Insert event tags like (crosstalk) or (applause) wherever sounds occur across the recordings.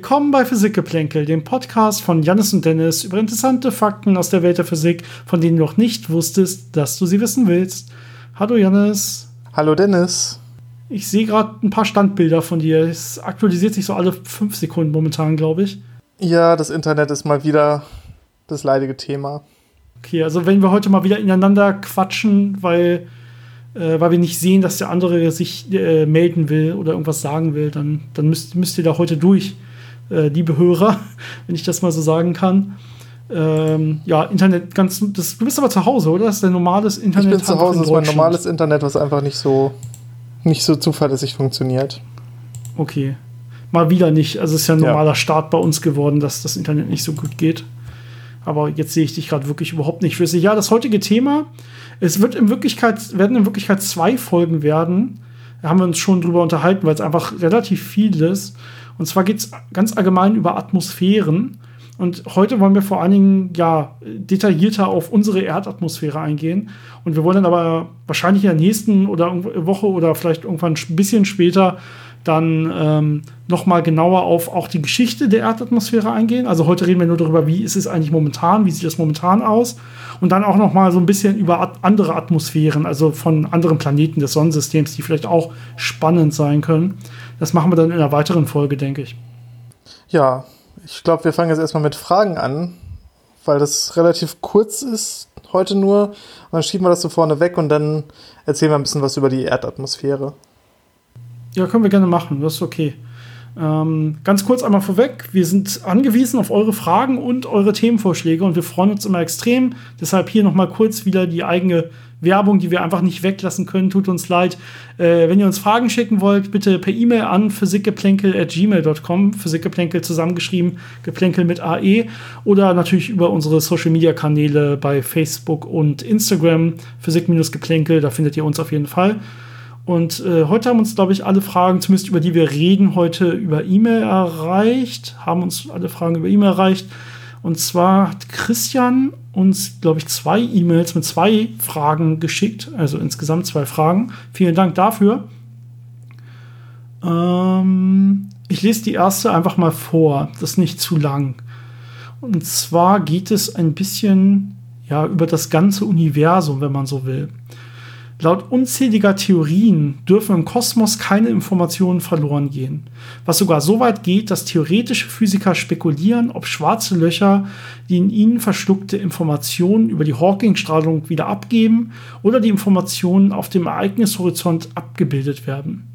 Willkommen bei Physikgeplänkel, dem Podcast von Jannis und Dennis über interessante Fakten aus der Welt der Physik, von denen du noch nicht wusstest, dass du sie wissen willst. Hallo Jannis. Hallo Dennis. Ich sehe gerade ein paar Standbilder von dir. Es aktualisiert sich so alle fünf Sekunden momentan, glaube ich. Ja, das Internet ist mal wieder das leidige Thema. Okay, also wenn wir heute mal wieder ineinander quatschen, weil, äh, weil wir nicht sehen, dass der andere sich äh, melden will oder irgendwas sagen will, dann, dann müsst, müsst ihr da heute durch, äh, liebe Hörer, (laughs) wenn ich das mal so sagen kann. Ähm, ja, Internet ganz. Das, du bist aber zu Hause, oder? Das ist dein normales Internet. Ich bin zu Hause, das ist mein normales Internet, was einfach nicht so, nicht so zuverlässig funktioniert. Okay. Mal wieder nicht. Also es ist ja ein normaler ja. Start bei uns geworden, dass das Internet nicht so gut geht. Aber jetzt sehe ich dich gerade wirklich überhaupt nicht flüssig. Ja, das heutige Thema, es wird in Wirklichkeit, werden in Wirklichkeit zwei Folgen werden. Da haben wir uns schon drüber unterhalten, weil es einfach relativ viel ist. Und zwar geht es ganz allgemein über Atmosphären. Und heute wollen wir vor allen Dingen ja detaillierter auf unsere Erdatmosphäre eingehen. Und wir wollen dann aber wahrscheinlich in der nächsten oder Woche oder vielleicht irgendwann ein bisschen später dann ähm, nochmal genauer auf auch die Geschichte der Erdatmosphäre eingehen. Also heute reden wir nur darüber, wie ist es eigentlich momentan, wie sieht es momentan aus. Und dann auch nochmal so ein bisschen über andere Atmosphären, also von anderen Planeten des Sonnensystems, die vielleicht auch spannend sein können. Das machen wir dann in einer weiteren Folge, denke ich. Ja, ich glaube, wir fangen jetzt erstmal mit Fragen an, weil das relativ kurz ist heute nur. Und dann schieben wir das so vorne weg und dann erzählen wir ein bisschen was über die Erdatmosphäre. Ja, können wir gerne machen, das ist okay. Ähm, ganz kurz einmal vorweg, wir sind angewiesen auf eure Fragen und eure Themenvorschläge und wir freuen uns immer extrem. Deshalb hier nochmal kurz wieder die eigene Werbung, die wir einfach nicht weglassen können. Tut uns leid. Äh, wenn ihr uns Fragen schicken wollt, bitte per E-Mail an physikgeplänkel.gmail.com. Physikgeplänkel zusammengeschrieben, Geplänkel mit AE. Oder natürlich über unsere Social Media Kanäle bei Facebook und Instagram. Physik-Geplänkel, da findet ihr uns auf jeden Fall. Und äh, heute haben uns, glaube ich, alle Fragen, zumindest über die wir reden, heute über E-Mail erreicht. Haben uns alle Fragen über E-Mail erreicht. Und zwar hat Christian uns, glaube ich, zwei E-Mails mit zwei Fragen geschickt. Also insgesamt zwei Fragen. Vielen Dank dafür. Ähm, ich lese die erste einfach mal vor. Das ist nicht zu lang. Und zwar geht es ein bisschen ja, über das ganze Universum, wenn man so will. Laut unzähliger Theorien dürfen im Kosmos keine Informationen verloren gehen, was sogar so weit geht, dass theoretische Physiker spekulieren, ob schwarze Löcher die in ihnen verschluckte Informationen über die Hawking-Strahlung wieder abgeben oder die Informationen auf dem Ereignishorizont abgebildet werden.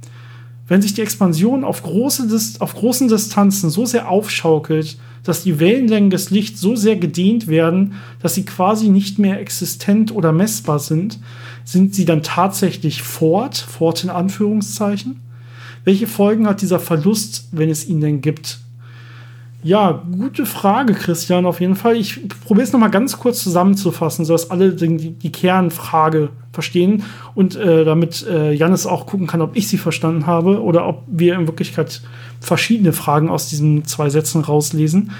Wenn sich die Expansion auf, große auf großen Distanzen so sehr aufschaukelt, dass die Wellenlängen des Lichts so sehr gedehnt werden, dass sie quasi nicht mehr existent oder messbar sind, sind sie dann tatsächlich fort, fort in Anführungszeichen? Welche Folgen hat dieser Verlust, wenn es ihn denn gibt? Ja, gute Frage, Christian, auf jeden Fall. Ich probiere es nochmal ganz kurz zusammenzufassen, sodass alle die, die Kernfrage verstehen und äh, damit äh, Jannis auch gucken kann, ob ich sie verstanden habe oder ob wir in Wirklichkeit verschiedene Fragen aus diesen zwei Sätzen rauslesen.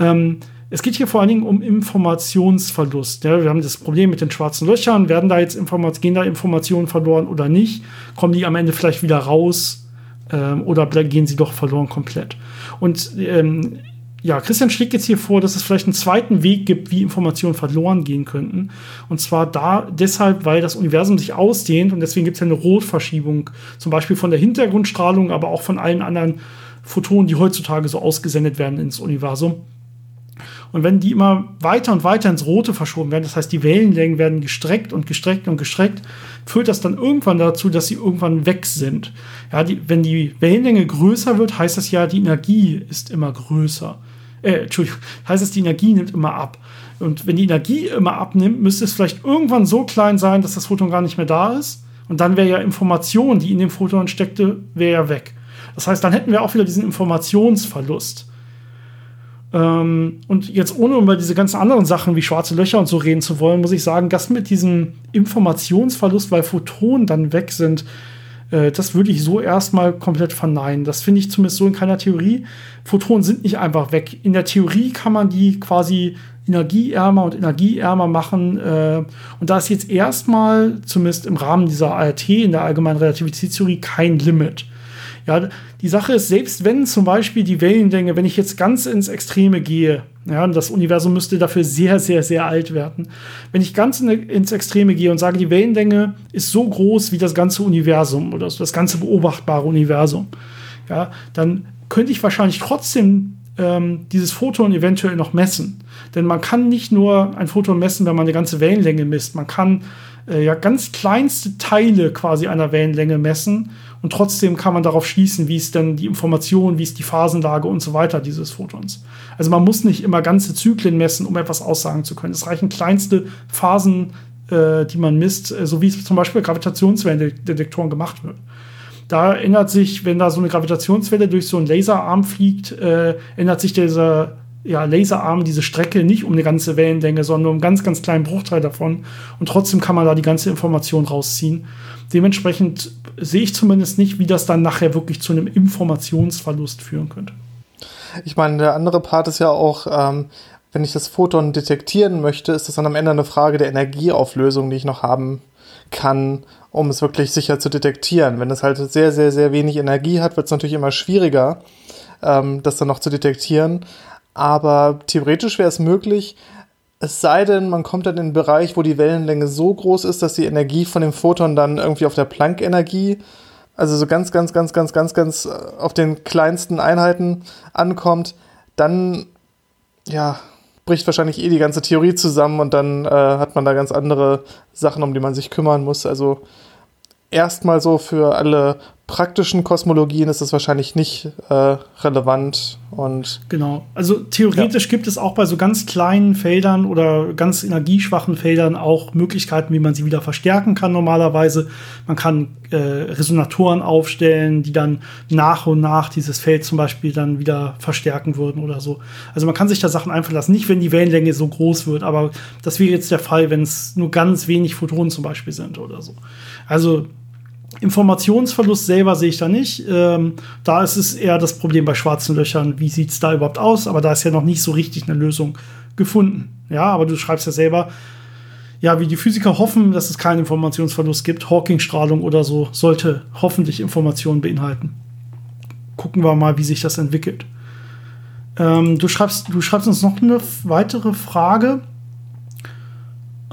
Ähm, es geht hier vor allen Dingen um Informationsverlust. Ja, wir haben das Problem mit den schwarzen Löchern. Werden da jetzt Informat gehen da Informationen verloren oder nicht? Kommen die am Ende vielleicht wieder raus ähm, oder gehen sie doch verloren komplett? Und ähm, ja, Christian schlägt jetzt hier vor, dass es vielleicht einen zweiten Weg gibt, wie Informationen verloren gehen könnten. Und zwar da deshalb, weil das Universum sich ausdehnt und deswegen gibt es ja eine Rotverschiebung, zum Beispiel von der Hintergrundstrahlung, aber auch von allen anderen Photonen, die heutzutage so ausgesendet werden ins Universum. Und wenn die immer weiter und weiter ins Rote verschoben werden, das heißt, die Wellenlängen werden gestreckt und gestreckt und gestreckt, führt das dann irgendwann dazu, dass sie irgendwann weg sind. Ja, die, wenn die Wellenlänge größer wird, heißt das ja, die Energie ist immer größer. Äh, Entschuldigung, (laughs) heißt es, die Energie nimmt immer ab. Und wenn die Energie immer abnimmt, müsste es vielleicht irgendwann so klein sein, dass das Photon gar nicht mehr da ist. Und dann wäre ja Information, die in dem Photon steckte, wäre ja weg. Das heißt, dann hätten wir auch wieder diesen Informationsverlust. Ähm, und jetzt ohne über diese ganzen anderen Sachen wie schwarze Löcher und so reden zu wollen, muss ich sagen, dass mit diesem Informationsverlust, weil Photonen dann weg sind, äh, das würde ich so erstmal komplett verneinen. Das finde ich zumindest so in keiner Theorie. Photonen sind nicht einfach weg. In der Theorie kann man die quasi energieärmer und energieärmer machen. Äh, und da ist jetzt erstmal, zumindest im Rahmen dieser ART, in der allgemeinen Relativitätstheorie, kein Limit. Ja, die Sache ist, selbst wenn zum Beispiel die Wellenlänge, wenn ich jetzt ganz ins Extreme gehe, ja, das Universum müsste dafür sehr, sehr, sehr alt werden. Wenn ich ganz in, ins Extreme gehe und sage, die Wellenlänge ist so groß wie das ganze Universum oder das ganze beobachtbare Universum, ja, dann könnte ich wahrscheinlich trotzdem ähm, dieses Photon eventuell noch messen. Denn man kann nicht nur ein Photon messen, wenn man eine ganze Wellenlänge misst. Man kann äh, ja ganz kleinste Teile quasi einer Wellenlänge messen und trotzdem kann man darauf schließen, wie ist denn die Information, wie ist die Phasenlage und so weiter dieses Photons. Also man muss nicht immer ganze Zyklen messen, um etwas aussagen zu können. Es reichen kleinste Phasen, äh, die man misst, äh, so wie es zum Beispiel bei Gravitationswellendetektoren gemacht wird. Da ändert sich, wenn da so eine Gravitationswelle durch so einen Laserarm fliegt, äh, ändert sich dieser ja, Laserarm diese Strecke nicht um eine ganze Wellenlänge, sondern um einen ganz, ganz kleinen Bruchteil davon. Und trotzdem kann man da die ganze Information rausziehen. Dementsprechend sehe ich zumindest nicht, wie das dann nachher wirklich zu einem Informationsverlust führen könnte. Ich meine, der andere Part ist ja auch, ähm, wenn ich das Photon detektieren möchte, ist das dann am Ende eine Frage der Energieauflösung, die ich noch haben kann, um es wirklich sicher zu detektieren. Wenn es halt sehr, sehr, sehr wenig Energie hat, wird es natürlich immer schwieriger, ähm, das dann noch zu detektieren. Aber theoretisch wäre es möglich, es sei denn, man kommt dann in einen Bereich, wo die Wellenlänge so groß ist, dass die Energie von dem Photon dann irgendwie auf der Planck-Energie, also so ganz, ganz, ganz, ganz, ganz, ganz äh, auf den kleinsten Einheiten ankommt, dann, ja, bricht wahrscheinlich eh die ganze Theorie zusammen und dann äh, hat man da ganz andere Sachen, um die man sich kümmern muss. Also erstmal so für alle praktischen Kosmologien ist es wahrscheinlich nicht äh, relevant und genau. Also theoretisch ja. gibt es auch bei so ganz kleinen Feldern oder ganz energieschwachen Feldern auch Möglichkeiten, wie man sie wieder verstärken kann normalerweise. Man kann äh, Resonatoren aufstellen, die dann nach und nach dieses Feld zum Beispiel dann wieder verstärken würden oder so. Also man kann sich da Sachen einfallen lassen, nicht wenn die Wellenlänge so groß wird, aber das wäre jetzt der Fall, wenn es nur ganz wenig Photonen zum Beispiel sind oder so. Also Informationsverlust selber sehe ich da nicht. Ähm, da ist es eher das Problem bei schwarzen Löchern. Wie sieht es da überhaupt aus? Aber da ist ja noch nicht so richtig eine Lösung gefunden. Ja, aber du schreibst ja selber, ja, wie die Physiker hoffen, dass es keinen Informationsverlust gibt. Hawking-Strahlung oder so sollte hoffentlich Informationen beinhalten. Gucken wir mal, wie sich das entwickelt. Ähm, du, schreibst, du schreibst uns noch eine weitere Frage.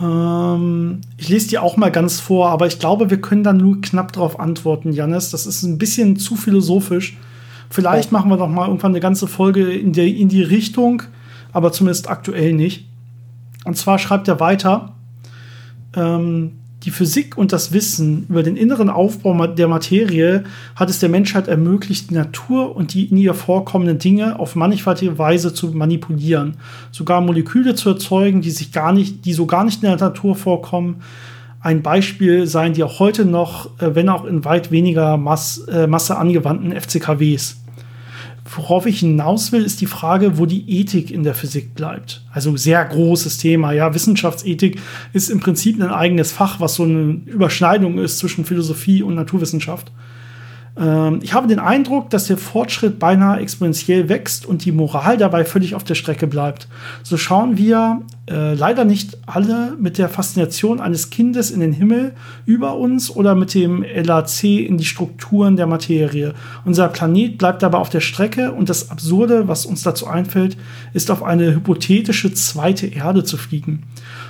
Ähm, ich lese die auch mal ganz vor, aber ich glaube, wir können dann nur knapp darauf antworten, Janis. Das ist ein bisschen zu philosophisch. Vielleicht oh. machen wir noch mal irgendwann eine ganze Folge in, der, in die Richtung, aber zumindest aktuell nicht. Und zwar schreibt er weiter, ähm, die Physik und das Wissen über den inneren Aufbau der Materie hat es der Menschheit ermöglicht, die Natur und die in ihr vorkommenden Dinge auf mannigfaltige Weise zu manipulieren, sogar Moleküle zu erzeugen, die sich gar nicht, die so gar nicht in der Natur vorkommen. Ein Beispiel seien die auch heute noch, äh, wenn auch in weit weniger Mass, äh, Masse angewandten FCKWs. Worauf ich hinaus will, ist die Frage, wo die Ethik in der Physik bleibt. Also sehr großes Thema. Ja, Wissenschaftsethik ist im Prinzip ein eigenes Fach, was so eine Überschneidung ist zwischen Philosophie und Naturwissenschaft. Ähm, ich habe den Eindruck, dass der Fortschritt beinahe exponentiell wächst und die Moral dabei völlig auf der Strecke bleibt. So schauen wir äh, leider nicht alle mit der Faszination eines Kindes in den Himmel über uns oder mit dem LAC in die Strukturen der Materie. Unser Planet bleibt dabei auf der Strecke und das Absurde, was uns dazu einfällt, ist auf eine hypothetische zweite Erde zu fliegen.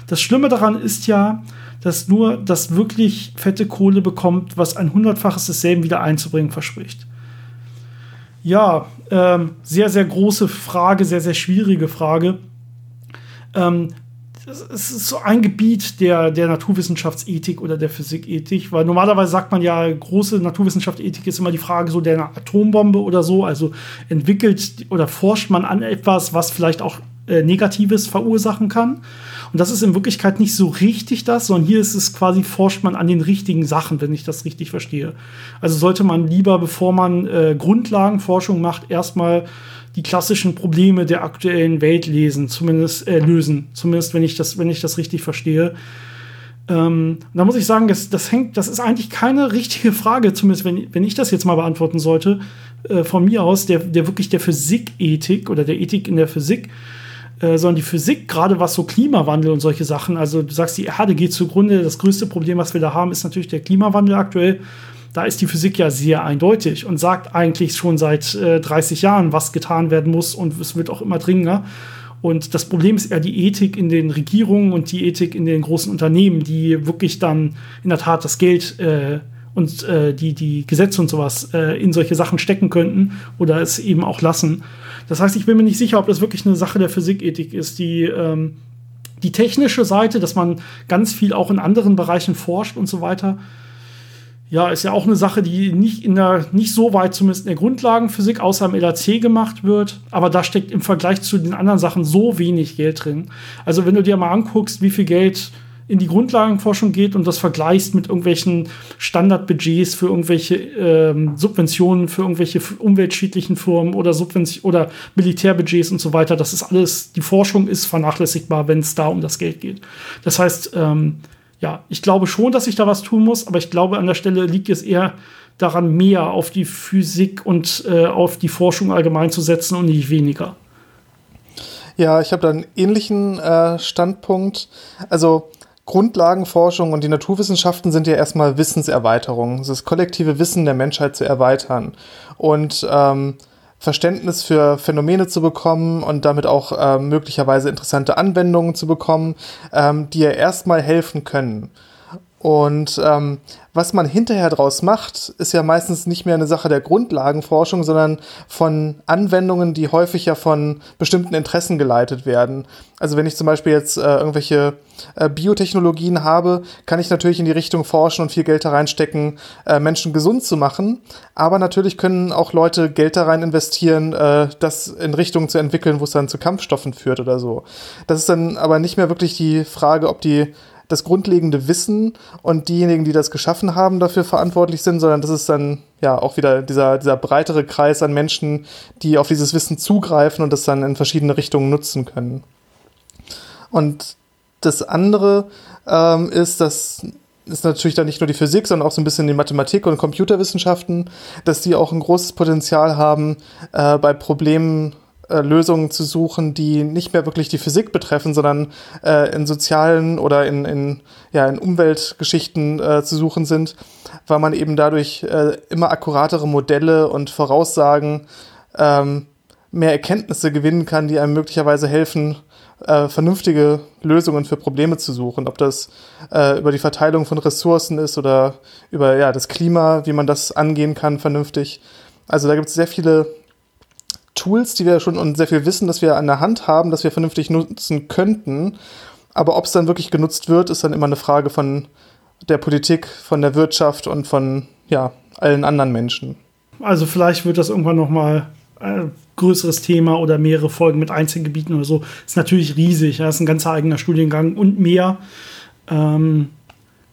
Das Schlimme daran ist ja, dass nur das wirklich fette Kohle bekommt, was ein hundertfaches desselben wieder einzubringen verspricht. Ja, ähm, sehr, sehr große Frage, sehr, sehr schwierige Frage. Ähm, es ist so ein Gebiet der, der Naturwissenschaftsethik oder der Physikethik, weil normalerweise sagt man ja, große Naturwissenschaftsethik ist immer die Frage so der Atombombe oder so, also entwickelt oder forscht man an etwas, was vielleicht auch äh, Negatives verursachen kann. Und das ist in Wirklichkeit nicht so richtig das, sondern hier ist es quasi, forscht man an den richtigen Sachen, wenn ich das richtig verstehe. Also sollte man lieber, bevor man äh, Grundlagenforschung macht, erstmal die klassischen Probleme der aktuellen Welt lesen, zumindest äh, lösen, zumindest wenn ich das, wenn ich das richtig verstehe. Ähm, da muss ich sagen, das, das hängt, das ist eigentlich keine richtige Frage, zumindest wenn, wenn ich das jetzt mal beantworten sollte, äh, von mir aus, der, der wirklich der Physikethik oder der Ethik in der Physik äh, sondern die Physik, gerade was so Klimawandel und solche Sachen, also du sagst, die Erde geht zugrunde, das größte Problem, was wir da haben, ist natürlich der Klimawandel aktuell. Da ist die Physik ja sehr eindeutig und sagt eigentlich schon seit äh, 30 Jahren, was getan werden muss und es wird auch immer dringender. Und das Problem ist eher die Ethik in den Regierungen und die Ethik in den großen Unternehmen, die wirklich dann in der Tat das Geld äh, und äh, die, die Gesetze und sowas äh, in solche Sachen stecken könnten oder es eben auch lassen. Das heißt, ich bin mir nicht sicher, ob das wirklich eine Sache der Physikethik ist, die ähm, die technische Seite, dass man ganz viel auch in anderen Bereichen forscht und so weiter. Ja, ist ja auch eine Sache, die nicht in der, nicht so weit zumindest in der Grundlagenphysik außer im LAC gemacht wird. Aber da steckt im Vergleich zu den anderen Sachen so wenig Geld drin. Also wenn du dir mal anguckst, wie viel Geld in die Grundlagenforschung geht und das vergleichst mit irgendwelchen Standardbudgets für irgendwelche ähm, Subventionen für irgendwelche umweltschädlichen Firmen oder oder Militärbudgets und so weiter. Das ist alles, die Forschung ist vernachlässigbar, wenn es da um das Geld geht. Das heißt, ähm, ja, ich glaube schon, dass ich da was tun muss, aber ich glaube, an der Stelle liegt es eher daran, mehr auf die Physik und äh, auf die Forschung allgemein zu setzen und nicht weniger. Ja, ich habe da einen ähnlichen äh, Standpunkt. Also Grundlagenforschung und die Naturwissenschaften sind ja erstmal Wissenserweiterung, das kollektive Wissen der Menschheit zu erweitern und ähm, Verständnis für Phänomene zu bekommen und damit auch äh, möglicherweise interessante Anwendungen zu bekommen, ähm, die ja erstmal helfen können. Und ähm, was man hinterher draus macht, ist ja meistens nicht mehr eine Sache der Grundlagenforschung, sondern von Anwendungen, die häufig ja von bestimmten Interessen geleitet werden. Also wenn ich zum Beispiel jetzt äh, irgendwelche äh, Biotechnologien habe, kann ich natürlich in die Richtung forschen und viel Geld da reinstecken, äh, Menschen gesund zu machen. Aber natürlich können auch Leute Geld da rein investieren, äh, das in Richtungen zu entwickeln, wo es dann zu Kampfstoffen führt oder so. Das ist dann aber nicht mehr wirklich die Frage, ob die das grundlegende Wissen und diejenigen, die das geschaffen haben, dafür verantwortlich sind, sondern das ist dann ja auch wieder dieser, dieser breitere Kreis an Menschen, die auf dieses Wissen zugreifen und das dann in verschiedene Richtungen nutzen können. Und das andere ähm, ist, dass ist natürlich dann nicht nur die Physik, sondern auch so ein bisschen die Mathematik und Computerwissenschaften, dass die auch ein großes Potenzial haben, äh, bei Problemen äh, Lösungen zu suchen, die nicht mehr wirklich die Physik betreffen, sondern äh, in sozialen oder in, in, ja, in Umweltgeschichten äh, zu suchen sind, weil man eben dadurch äh, immer akkuratere Modelle und Voraussagen ähm, mehr Erkenntnisse gewinnen kann, die einem möglicherweise helfen, äh, vernünftige Lösungen für Probleme zu suchen. Ob das äh, über die Verteilung von Ressourcen ist oder über ja, das Klima, wie man das angehen kann, vernünftig. Also da gibt es sehr viele Tools, die wir schon und sehr viel Wissen, das wir an der Hand haben, das wir vernünftig nutzen könnten. Aber ob es dann wirklich genutzt wird, ist dann immer eine Frage von der Politik, von der Wirtschaft und von ja, allen anderen Menschen. Also vielleicht wird das irgendwann noch mal ein äh, größeres Thema oder mehrere Folgen mit Einzelgebieten oder so. Ist natürlich riesig. Das ist ein ganzer eigener Studiengang und mehr. Ähm,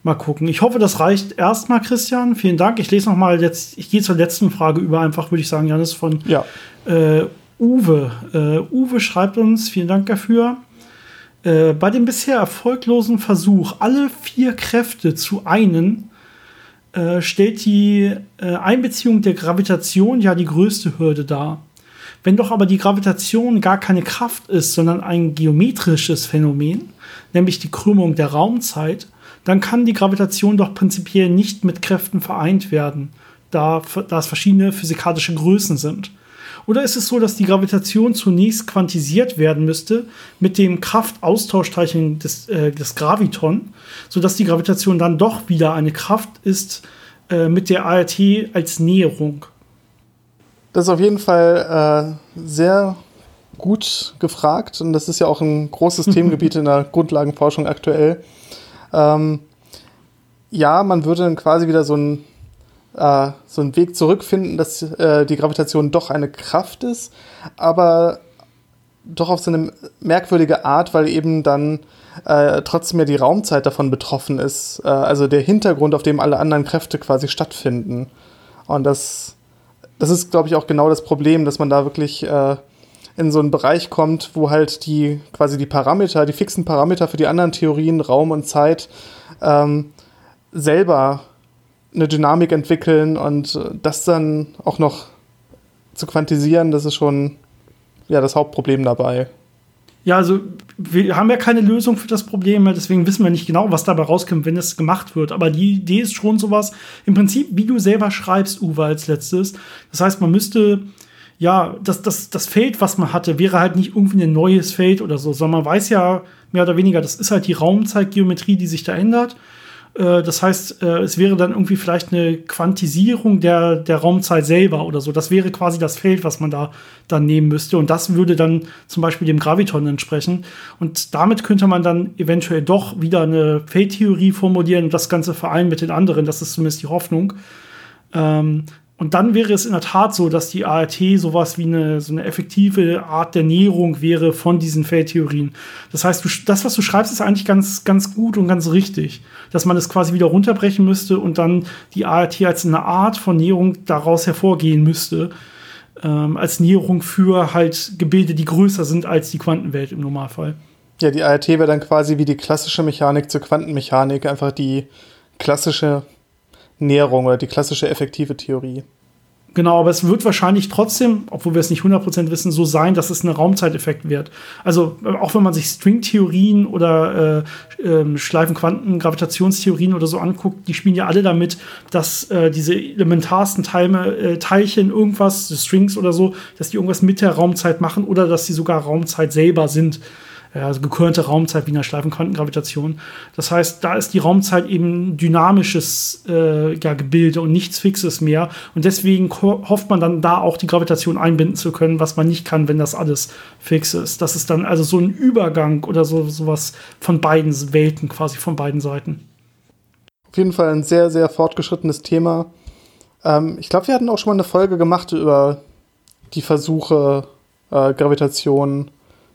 Mal gucken. Ich hoffe, das reicht erstmal, Christian. Vielen Dank. Ich lese noch mal jetzt, ich gehe zur letzten Frage über, einfach würde ich sagen, Janis von ja. äh, Uwe. Äh, Uwe schreibt uns, vielen Dank dafür. Äh, bei dem bisher erfolglosen Versuch, alle vier Kräfte zu einen, äh, stellt die äh, Einbeziehung der Gravitation ja die größte Hürde dar. Wenn doch aber die Gravitation gar keine Kraft ist, sondern ein geometrisches Phänomen, nämlich die Krümmung der Raumzeit, dann kann die Gravitation doch prinzipiell nicht mit Kräften vereint werden, da, da es verschiedene physikalische Größen sind. Oder ist es so, dass die Gravitation zunächst quantisiert werden müsste mit dem Kraftaustauschteilchen des, äh, des Graviton, sodass die Gravitation dann doch wieder eine Kraft ist äh, mit der ART als Näherung? Das ist auf jeden Fall äh, sehr gut gefragt und das ist ja auch ein großes (laughs) Themengebiet in der Grundlagenforschung aktuell. Ähm, ja, man würde dann quasi wieder so einen, äh, so einen Weg zurückfinden, dass äh, die Gravitation doch eine Kraft ist, aber doch auf so eine merkwürdige Art, weil eben dann äh, trotzdem ja die Raumzeit davon betroffen ist. Äh, also der Hintergrund, auf dem alle anderen Kräfte quasi stattfinden. Und das, das ist, glaube ich, auch genau das Problem, dass man da wirklich äh, in so einen Bereich kommt, wo halt die quasi die Parameter, die fixen Parameter für die anderen Theorien, Raum und Zeit, ähm, selber eine Dynamik entwickeln und das dann auch noch zu quantisieren, das ist schon ja das Hauptproblem dabei. Ja, also wir haben ja keine Lösung für das Problem, deswegen wissen wir nicht genau, was dabei rauskommt, wenn es gemacht wird. Aber die Idee ist schon sowas, im Prinzip, wie du selber schreibst, Uwe, als letztes. Das heißt, man müsste, ja, das, das, das Feld, was man hatte, wäre halt nicht irgendwie ein neues Feld oder so, sondern man weiß ja mehr oder weniger, das ist halt die Raumzeitgeometrie, die sich da ändert. Äh, das heißt, äh, es wäre dann irgendwie vielleicht eine Quantisierung der, der Raumzeit selber oder so. Das wäre quasi das Feld, was man da dann nehmen müsste. Und das würde dann zum Beispiel dem Graviton entsprechen. Und damit könnte man dann eventuell doch wieder eine Feldtheorie formulieren und das Ganze vereinen mit den anderen. Das ist zumindest die Hoffnung. Ähm, und dann wäre es in der Tat so, dass die ART sowas wie eine, so eine effektive Art der Näherung wäre von diesen Feldtheorien. Das heißt, du, das, was du schreibst, ist eigentlich ganz, ganz gut und ganz richtig. Dass man es quasi wieder runterbrechen müsste und dann die ART als eine Art von Näherung daraus hervorgehen müsste. Ähm, als Näherung für halt Gebilde, die größer sind als die Quantenwelt im Normalfall. Ja, die ART wäre dann quasi wie die klassische Mechanik zur Quantenmechanik, einfach die klassische Näherung oder die klassische effektive Theorie. Genau, aber es wird wahrscheinlich trotzdem, obwohl wir es nicht 100% wissen, so sein, dass es ein Raumzeiteffekt wird. Also auch wenn man sich Stringtheorien oder äh, äh, Schleifenquanten-Gravitationstheorien oder so anguckt, die spielen ja alle damit, dass äh, diese elementarsten Teile, äh, Teilchen irgendwas, Strings oder so, dass die irgendwas mit der Raumzeit machen oder dass sie sogar Raumzeit selber sind also gekörnte Raumzeit wie in der Schleifenquantengravitation. Das heißt, da ist die Raumzeit eben dynamisches äh, ja, Gebilde und nichts Fixes mehr. Und deswegen hofft man dann da auch die Gravitation einbinden zu können, was man nicht kann, wenn das alles fix ist. Das ist dann also so ein Übergang oder so sowas von beiden Welten, quasi von beiden Seiten. Auf jeden Fall ein sehr, sehr fortgeschrittenes Thema. Ähm, ich glaube, wir hatten auch schon mal eine Folge gemacht über die Versuche, äh, Gravitation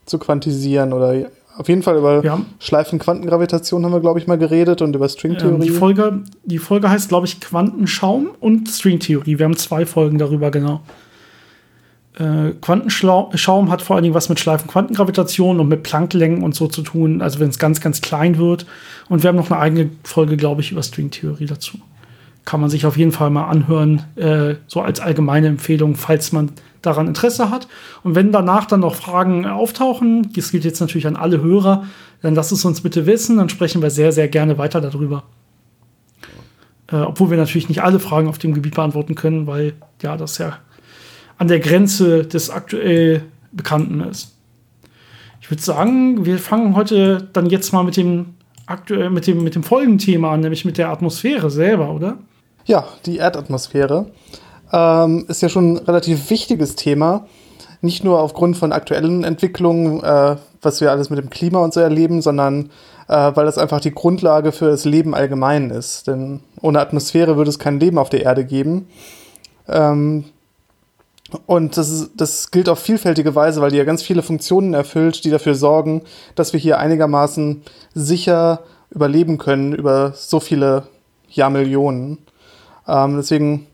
zu quantisieren oder auf jeden Fall über ja. Schleifenquantengravitation haben wir, glaube ich, mal geredet und über Stringtheorie. Ähm, die, Folge, die Folge heißt, glaube ich, Quantenschaum und Stringtheorie. Wir haben zwei Folgen darüber, genau. Äh, Quantenschaum hat vor allen Dingen was mit Schleifenquantengravitation und mit Plancklängen und so zu tun, also wenn es ganz, ganz klein wird. Und wir haben noch eine eigene Folge, glaube ich, über Stringtheorie dazu. Kann man sich auf jeden Fall mal anhören, äh, so als allgemeine Empfehlung, falls man daran Interesse hat. Und wenn danach dann noch Fragen auftauchen, das gilt jetzt natürlich an alle Hörer, dann lasst es uns bitte wissen, dann sprechen wir sehr, sehr gerne weiter darüber. Äh, obwohl wir natürlich nicht alle Fragen auf dem Gebiet beantworten können, weil ja, das ja an der Grenze des aktuell Bekannten ist. Ich würde sagen, wir fangen heute dann jetzt mal mit dem aktuell mit dem mit dem Folgenthema an, nämlich mit der Atmosphäre selber, oder? Ja, die Erdatmosphäre ähm, ist ja schon ein relativ wichtiges Thema. Nicht nur aufgrund von aktuellen Entwicklungen, äh, was wir alles mit dem Klima und so erleben, sondern äh, weil das einfach die Grundlage für das Leben allgemein ist. Denn ohne Atmosphäre würde es kein Leben auf der Erde geben. Ähm, und das, ist, das gilt auf vielfältige Weise, weil die ja ganz viele Funktionen erfüllt, die dafür sorgen, dass wir hier einigermaßen sicher überleben können über so viele Jahrmillionen. Ähm, deswegen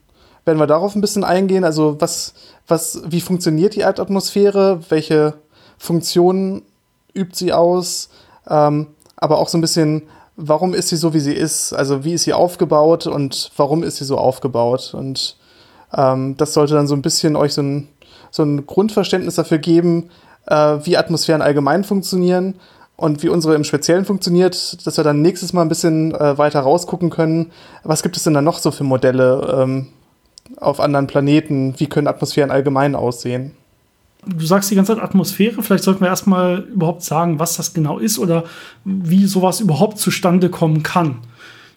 werden wir darauf ein bisschen eingehen. Also was, was, wie funktioniert die Erdatmosphäre? Welche Funktionen übt sie aus? Ähm, aber auch so ein bisschen, warum ist sie so, wie sie ist? Also wie ist sie aufgebaut und warum ist sie so aufgebaut? Und ähm, das sollte dann so ein bisschen euch so ein, so ein Grundverständnis dafür geben, äh, wie Atmosphären allgemein funktionieren und wie unsere im Speziellen funktioniert, dass wir dann nächstes Mal ein bisschen äh, weiter rausgucken können. Was gibt es denn da noch so für Modelle? Ähm, auf anderen Planeten? Wie können Atmosphären allgemein aussehen? Du sagst die ganze Zeit Atmosphäre. Vielleicht sollten wir erstmal überhaupt sagen, was das genau ist oder wie sowas überhaupt zustande kommen kann.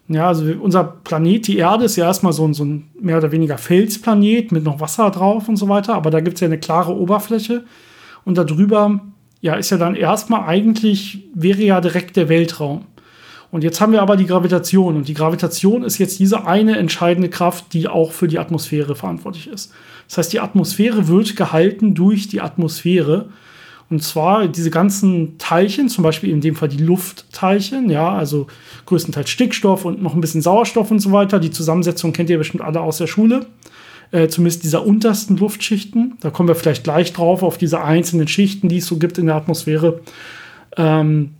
Ja, also unser Planet, die Erde, ist ja erstmal so ein, so ein mehr oder weniger Felsplanet mit noch Wasser drauf und so weiter. Aber da gibt es ja eine klare Oberfläche. Und darüber, ja, ist ja dann erstmal eigentlich, wäre ja direkt der Weltraum. Und jetzt haben wir aber die Gravitation. Und die Gravitation ist jetzt diese eine entscheidende Kraft, die auch für die Atmosphäre verantwortlich ist. Das heißt, die Atmosphäre wird gehalten durch die Atmosphäre. Und zwar diese ganzen Teilchen, zum Beispiel in dem Fall die Luftteilchen, ja, also größtenteils Stickstoff und noch ein bisschen Sauerstoff und so weiter. Die Zusammensetzung kennt ihr bestimmt alle aus der Schule. Äh, zumindest dieser untersten Luftschichten. Da kommen wir vielleicht gleich drauf, auf diese einzelnen Schichten, die es so gibt in der Atmosphäre. Ähm,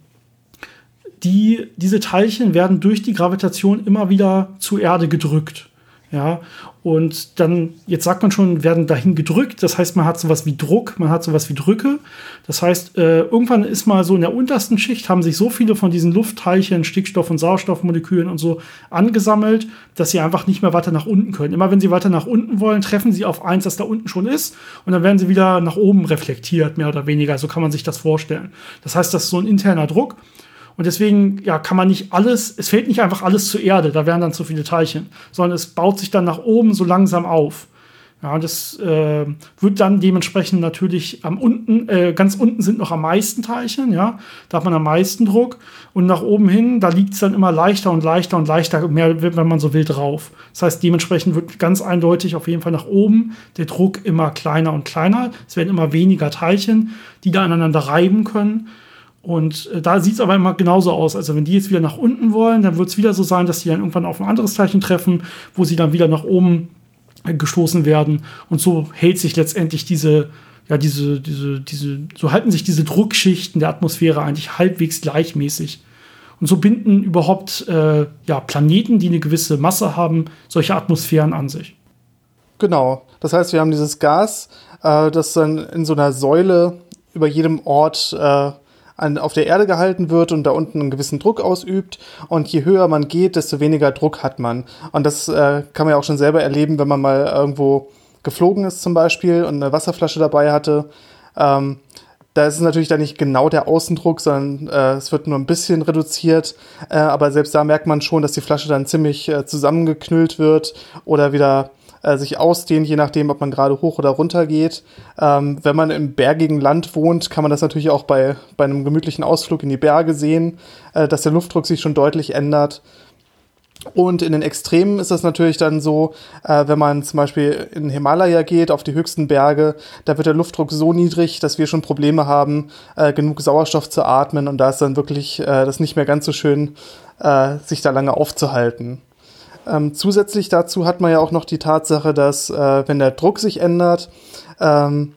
die, diese Teilchen werden durch die Gravitation immer wieder zur Erde gedrückt. Ja, und dann, jetzt sagt man schon, werden dahin gedrückt. Das heißt, man hat sowas wie Druck, man hat sowas wie Drücke. Das heißt, äh, irgendwann ist mal so in der untersten Schicht, haben sich so viele von diesen Luftteilchen, Stickstoff- und Sauerstoffmolekülen und so angesammelt, dass sie einfach nicht mehr weiter nach unten können. Immer wenn sie weiter nach unten wollen, treffen sie auf eins, das da unten schon ist. Und dann werden sie wieder nach oben reflektiert, mehr oder weniger. So kann man sich das vorstellen. Das heißt, das ist so ein interner Druck. Und deswegen ja, kann man nicht alles, es fällt nicht einfach alles zur Erde, da wären dann zu viele Teilchen, sondern es baut sich dann nach oben so langsam auf. Ja, das äh, wird dann dementsprechend natürlich am unten, äh, ganz unten sind noch am meisten Teilchen, ja, da hat man am meisten Druck und nach oben hin, da liegt es dann immer leichter und leichter und leichter, mehr, wenn man so will, drauf. Das heißt, dementsprechend wird ganz eindeutig auf jeden Fall nach oben der Druck immer kleiner und kleiner. Es werden immer weniger Teilchen, die da aneinander reiben können. Und äh, da sieht es aber immer genauso aus. Also wenn die jetzt wieder nach unten wollen, dann wird es wieder so sein, dass sie dann irgendwann auf ein anderes Teilchen treffen, wo sie dann wieder nach oben äh, gestoßen werden. Und so hält sich letztendlich diese, ja, diese, diese, diese, so halten sich diese Druckschichten der Atmosphäre eigentlich halbwegs gleichmäßig. Und so binden überhaupt äh, ja, Planeten, die eine gewisse Masse haben, solche Atmosphären an sich. Genau. Das heißt, wir haben dieses Gas, äh, das dann in so einer Säule über jedem Ort äh, an, auf der Erde gehalten wird und da unten einen gewissen Druck ausübt. Und je höher man geht, desto weniger Druck hat man. Und das äh, kann man ja auch schon selber erleben, wenn man mal irgendwo geflogen ist zum Beispiel und eine Wasserflasche dabei hatte. Ähm, da ist es natürlich dann nicht genau der Außendruck, sondern äh, es wird nur ein bisschen reduziert. Äh, aber selbst da merkt man schon, dass die Flasche dann ziemlich äh, zusammengeknüllt wird oder wieder äh, sich ausdehnt, je nachdem, ob man gerade hoch oder runter geht. Ähm, wenn man im bergigen Land wohnt, kann man das natürlich auch bei, bei einem gemütlichen Ausflug in die Berge sehen, äh, dass der Luftdruck sich schon deutlich ändert. Und in den Extremen ist das natürlich dann so, äh, wenn man zum Beispiel in Himalaya geht, auf die höchsten Berge, da wird der Luftdruck so niedrig, dass wir schon Probleme haben, äh, genug Sauerstoff zu atmen. Und da ist dann wirklich äh, das nicht mehr ganz so schön, äh, sich da lange aufzuhalten. Ähm, zusätzlich dazu hat man ja auch noch die Tatsache, dass äh, wenn der Druck sich ändert, ähm,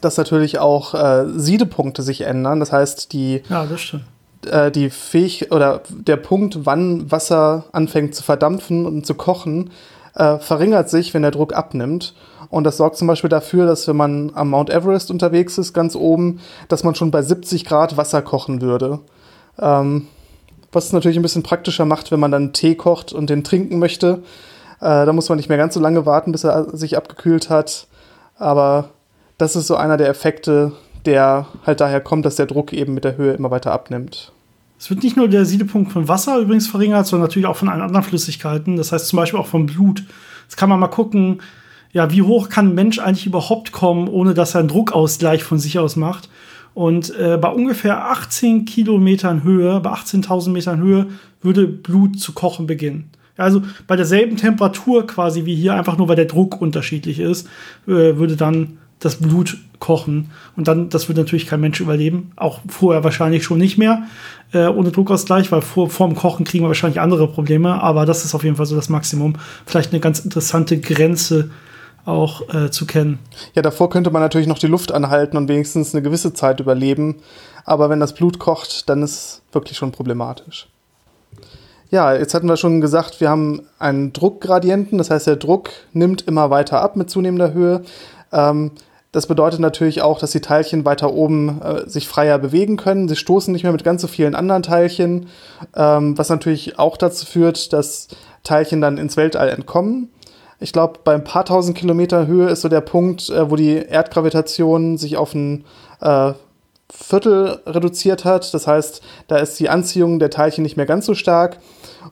dass natürlich auch äh, Siedepunkte sich ändern. Das heißt, die, ja, das. Äh, die Fähig oder der Punkt, wann Wasser anfängt zu verdampfen und zu kochen, äh, verringert sich, wenn der Druck abnimmt. Und das sorgt zum Beispiel dafür, dass wenn man am Mount Everest unterwegs ist, ganz oben, dass man schon bei 70 Grad Wasser kochen würde. Ähm, was es natürlich ein bisschen praktischer macht, wenn man dann Tee kocht und den trinken möchte. Äh, da muss man nicht mehr ganz so lange warten, bis er sich abgekühlt hat. Aber das ist so einer der Effekte, der halt daher kommt, dass der Druck eben mit der Höhe immer weiter abnimmt. Es wird nicht nur der Siedepunkt von Wasser übrigens verringert, sondern natürlich auch von allen anderen Flüssigkeiten. Das heißt zum Beispiel auch vom Blut. Jetzt kann man mal gucken, ja, wie hoch kann ein Mensch eigentlich überhaupt kommen, ohne dass er einen Druckausgleich von sich aus macht. Und äh, bei ungefähr 18 Kilometern Höhe, bei 18.000 Metern Höhe, würde Blut zu kochen beginnen. Also bei derselben Temperatur quasi wie hier, einfach nur weil der Druck unterschiedlich ist, äh, würde dann das Blut kochen. Und dann, das würde natürlich kein Mensch überleben. Auch vorher wahrscheinlich schon nicht mehr, äh, ohne Druckausgleich, weil vor, vor dem Kochen kriegen wir wahrscheinlich andere Probleme. Aber das ist auf jeden Fall so das Maximum. Vielleicht eine ganz interessante Grenze, auch äh, zu kennen. Ja, davor könnte man natürlich noch die Luft anhalten und wenigstens eine gewisse Zeit überleben. Aber wenn das Blut kocht, dann ist es wirklich schon problematisch. Ja, jetzt hatten wir schon gesagt, wir haben einen Druckgradienten, das heißt, der Druck nimmt immer weiter ab mit zunehmender Höhe. Ähm, das bedeutet natürlich auch, dass die Teilchen weiter oben äh, sich freier bewegen können. Sie stoßen nicht mehr mit ganz so vielen anderen Teilchen, ähm, was natürlich auch dazu führt, dass Teilchen dann ins Weltall entkommen. Ich glaube, bei ein paar tausend Kilometer Höhe ist so der Punkt, äh, wo die Erdgravitation sich auf ein äh, Viertel reduziert hat. Das heißt, da ist die Anziehung der Teilchen nicht mehr ganz so stark.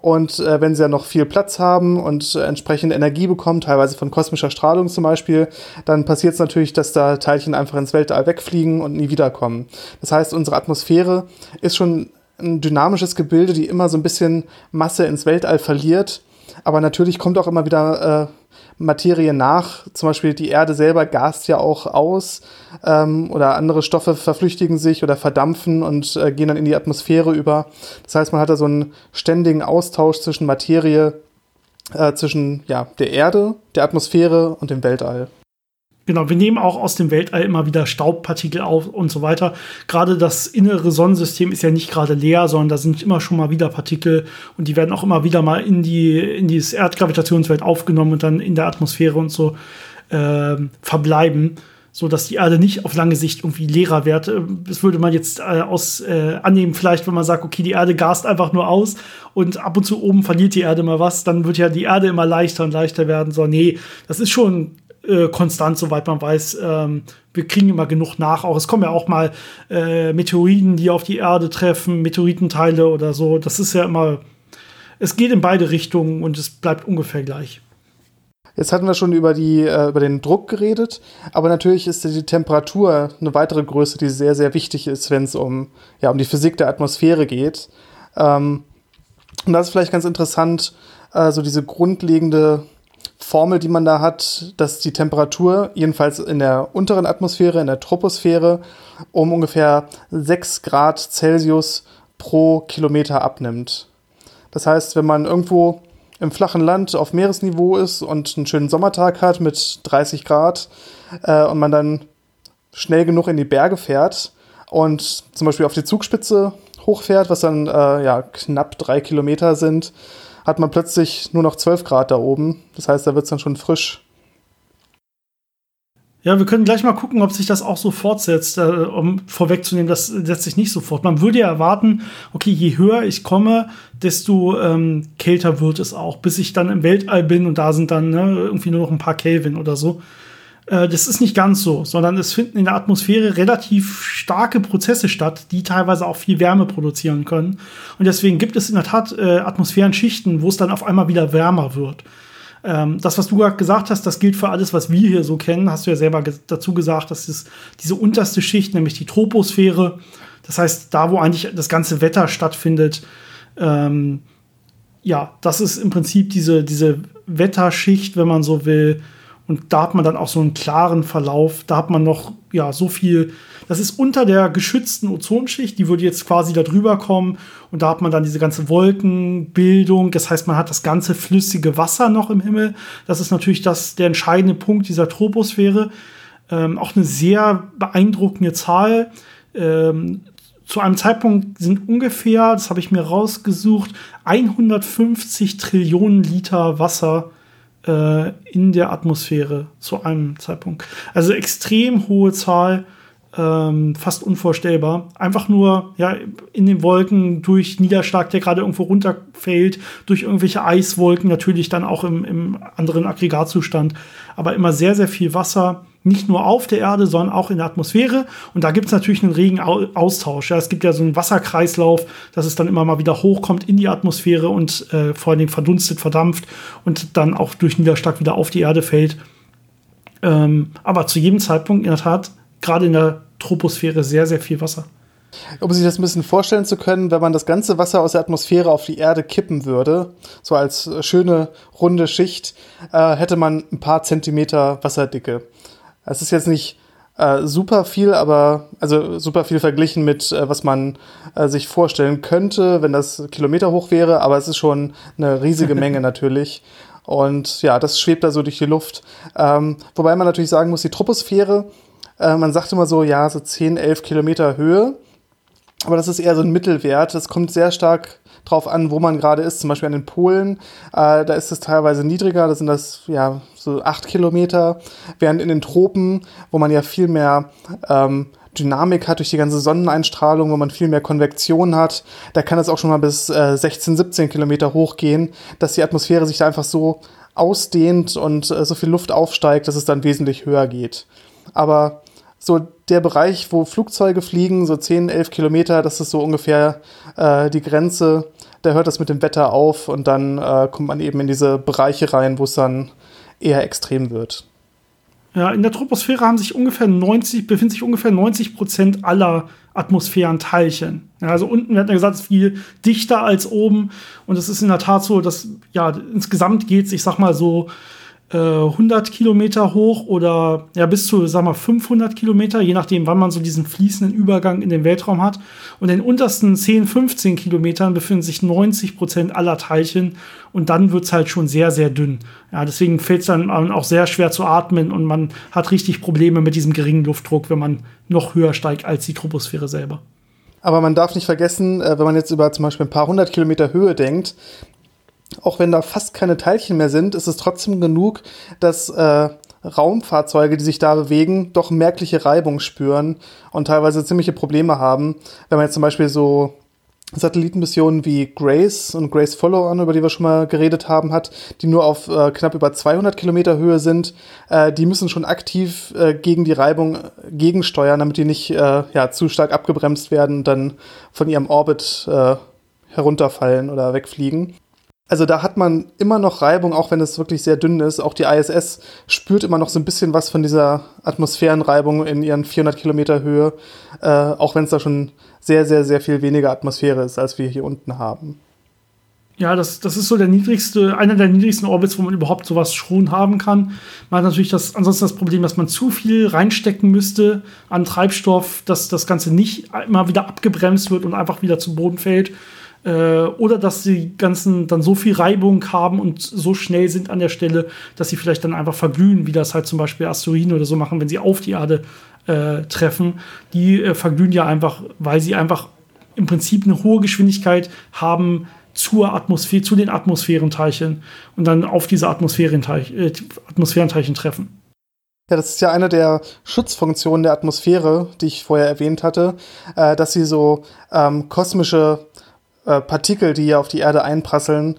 Und äh, wenn sie ja noch viel Platz haben und äh, entsprechend Energie bekommen, teilweise von kosmischer Strahlung zum Beispiel, dann passiert es natürlich, dass da Teilchen einfach ins Weltall wegfliegen und nie wiederkommen. Das heißt, unsere Atmosphäre ist schon ein dynamisches Gebilde, die immer so ein bisschen Masse ins Weltall verliert. Aber natürlich kommt auch immer wieder äh, Materie nach. Zum Beispiel die Erde selber gast ja auch aus ähm, oder andere Stoffe verflüchtigen sich oder verdampfen und äh, gehen dann in die Atmosphäre über. Das heißt, man hat da so einen ständigen Austausch zwischen Materie, äh, zwischen ja, der Erde, der Atmosphäre und dem Weltall. Genau, wir nehmen auch aus dem Weltall immer wieder Staubpartikel auf und so weiter. Gerade das innere Sonnensystem ist ja nicht gerade leer, sondern da sind immer schon mal wieder Partikel und die werden auch immer wieder mal in die in dieses Erdgravitationsfeld aufgenommen und dann in der Atmosphäre und so äh, verbleiben, so dass die Erde nicht auf lange Sicht irgendwie leerer wird. Das würde man jetzt äh, aus äh, annehmen, vielleicht, wenn man sagt, okay, die Erde gast einfach nur aus und ab und zu oben verliert die Erde mal was, dann wird ja die Erde immer leichter und leichter werden. So, nee, das ist schon äh, konstant, soweit man weiß. Ähm, wir kriegen immer genug nach. Auch es kommen ja auch mal äh, Meteoriten, die auf die Erde treffen, Meteoritenteile oder so. Das ist ja immer, es geht in beide Richtungen und es bleibt ungefähr gleich. Jetzt hatten wir schon über, die, äh, über den Druck geredet, aber natürlich ist die Temperatur eine weitere Größe, die sehr, sehr wichtig ist, wenn es um, ja, um die Physik der Atmosphäre geht. Ähm, und das ist vielleicht ganz interessant, äh, so diese grundlegende Formel, die man da hat, dass die Temperatur, jedenfalls in der unteren Atmosphäre, in der Troposphäre, um ungefähr 6 Grad Celsius pro Kilometer abnimmt. Das heißt, wenn man irgendwo im flachen Land auf Meeresniveau ist und einen schönen Sommertag hat mit 30 Grad äh, und man dann schnell genug in die Berge fährt und zum Beispiel auf die Zugspitze hochfährt, was dann äh, ja, knapp drei Kilometer sind, hat man plötzlich nur noch 12 Grad da oben. Das heißt, da wird es dann schon frisch. Ja, wir können gleich mal gucken, ob sich das auch so fortsetzt, äh, um vorwegzunehmen, das setzt sich nicht sofort. Man würde ja erwarten, okay, je höher ich komme, desto ähm, kälter wird es auch, bis ich dann im Weltall bin und da sind dann ne, irgendwie nur noch ein paar Kelvin oder so. Äh, das ist nicht ganz so, sondern es finden in der Atmosphäre relativ starke Prozesse statt, die teilweise auch viel Wärme produzieren können. Und deswegen gibt es in der Tat äh, Atmosphärenschichten, wo es dann auf einmal wieder wärmer wird. Ähm, das, was du gerade gesagt hast, das gilt für alles, was wir hier so kennen. Hast du ja selber ge dazu gesagt, das ist diese unterste Schicht, nämlich die Troposphäre. Das heißt, da, wo eigentlich das ganze Wetter stattfindet. Ähm, ja, das ist im Prinzip diese, diese Wetterschicht, wenn man so will, und da hat man dann auch so einen klaren Verlauf. Da hat man noch, ja, so viel. Das ist unter der geschützten Ozonschicht, die würde jetzt quasi da drüber kommen. Und da hat man dann diese ganze Wolkenbildung. Das heißt, man hat das ganze flüssige Wasser noch im Himmel. Das ist natürlich das, der entscheidende Punkt dieser Troposphäre. Ähm, auch eine sehr beeindruckende Zahl. Ähm, zu einem Zeitpunkt sind ungefähr, das habe ich mir rausgesucht, 150 Trillionen Liter Wasser äh, in der Atmosphäre zu einem Zeitpunkt. Also extrem hohe Zahl, ähm, fast unvorstellbar. Einfach nur ja, in den Wolken durch Niederschlag, der gerade irgendwo runterfällt, durch irgendwelche Eiswolken, natürlich dann auch im, im anderen Aggregatzustand, aber immer sehr, sehr viel Wasser nicht nur auf der Erde, sondern auch in der Atmosphäre. Und da gibt es natürlich einen regen Austausch. Ja, es gibt ja so einen Wasserkreislauf, dass es dann immer mal wieder hochkommt in die Atmosphäre und äh, vor allen Dingen verdunstet, verdampft und dann auch durch Niederschlag wieder auf die Erde fällt. Ähm, aber zu jedem Zeitpunkt in der Tat, gerade in der Troposphäre, sehr, sehr viel Wasser. Um sich das ein bisschen vorstellen zu können, wenn man das ganze Wasser aus der Atmosphäre auf die Erde kippen würde, so als schöne runde Schicht, äh, hätte man ein paar Zentimeter Wasserdicke. Es ist jetzt nicht äh, super viel, aber also super viel verglichen mit, äh, was man äh, sich vorstellen könnte, wenn das Kilometer hoch wäre, aber es ist schon eine riesige (laughs) Menge natürlich. Und ja, das schwebt da so durch die Luft. Ähm, wobei man natürlich sagen muss, die Troposphäre, äh, man sagt immer so, ja, so 10, 11 Kilometer Höhe. Aber das ist eher so ein Mittelwert. Das kommt sehr stark drauf an, wo man gerade ist. Zum Beispiel an den Polen, äh, da ist es teilweise niedriger, da sind das ja so acht Kilometer, während in den Tropen, wo man ja viel mehr ähm, Dynamik hat durch die ganze Sonneneinstrahlung, wo man viel mehr Konvektion hat, da kann es auch schon mal bis äh, 16, 17 Kilometer hochgehen, dass die Atmosphäre sich da einfach so ausdehnt und äh, so viel Luft aufsteigt, dass es dann wesentlich höher geht. Aber so der Bereich, wo Flugzeuge fliegen, so 10, 11 Kilometer, das ist so ungefähr äh, die Grenze. Da hört das mit dem Wetter auf und dann äh, kommt man eben in diese Bereiche rein, wo es dann eher extrem wird. Ja, in der Troposphäre haben sich ungefähr 90, befinden sich ungefähr 90 Prozent aller Atmosphärenteilchen. Ja, also unten, wir hatten ja gesagt, ist viel dichter als oben. Und es ist in der Tat so, dass ja insgesamt geht es, ich sag mal so, 100 Kilometer hoch oder ja bis zu, sag mal, 500 Kilometer, je nachdem, wann man so diesen fließenden Übergang in den Weltraum hat. Und in den untersten 10, 15 Kilometern befinden sich 90 Prozent aller Teilchen und dann wird es halt schon sehr, sehr dünn. Ja, deswegen fällt es dann auch sehr schwer zu atmen und man hat richtig Probleme mit diesem geringen Luftdruck, wenn man noch höher steigt als die Troposphäre selber. Aber man darf nicht vergessen, äh, wenn man jetzt über zum Beispiel ein paar hundert Kilometer Höhe denkt, auch wenn da fast keine Teilchen mehr sind, ist es trotzdem genug, dass äh, Raumfahrzeuge, die sich da bewegen, doch merkliche Reibung spüren und teilweise ziemliche Probleme haben. Wenn man jetzt zum Beispiel so Satellitenmissionen wie Grace und Grace Follow-on, über die wir schon mal geredet haben, hat, die nur auf äh, knapp über 200 Kilometer Höhe sind, äh, die müssen schon aktiv äh, gegen die Reibung äh, gegensteuern, damit die nicht äh, ja, zu stark abgebremst werden und dann von ihrem Orbit äh, herunterfallen oder wegfliegen. Also da hat man immer noch Reibung, auch wenn es wirklich sehr dünn ist. Auch die ISS spürt immer noch so ein bisschen was von dieser Atmosphärenreibung in ihren 400 Kilometer Höhe, äh, auch wenn es da schon sehr, sehr, sehr viel weniger Atmosphäre ist, als wir hier unten haben. Ja, das, das ist so der niedrigste, einer der niedrigsten Orbits, wo man überhaupt sowas schon haben kann. Man hat natürlich das, ansonsten das Problem, dass man zu viel reinstecken müsste an Treibstoff, dass das Ganze nicht immer wieder abgebremst wird und einfach wieder zu Boden fällt. Äh, oder dass die ganzen dann so viel Reibung haben und so schnell sind an der Stelle, dass sie vielleicht dann einfach verglühen, wie das halt zum Beispiel Asteroiden oder so machen, wenn sie auf die Erde äh, treffen. Die äh, verglühen ja einfach, weil sie einfach im Prinzip eine hohe Geschwindigkeit haben zur Atmosphäre, zu den Atmosphärenteilchen und dann auf diese Atmosphärenteich, äh, Atmosphärenteilchen treffen. Ja, das ist ja eine der Schutzfunktionen der Atmosphäre, die ich vorher erwähnt hatte, äh, dass sie so ähm, kosmische äh, Partikel, die ja auf die Erde einprasseln.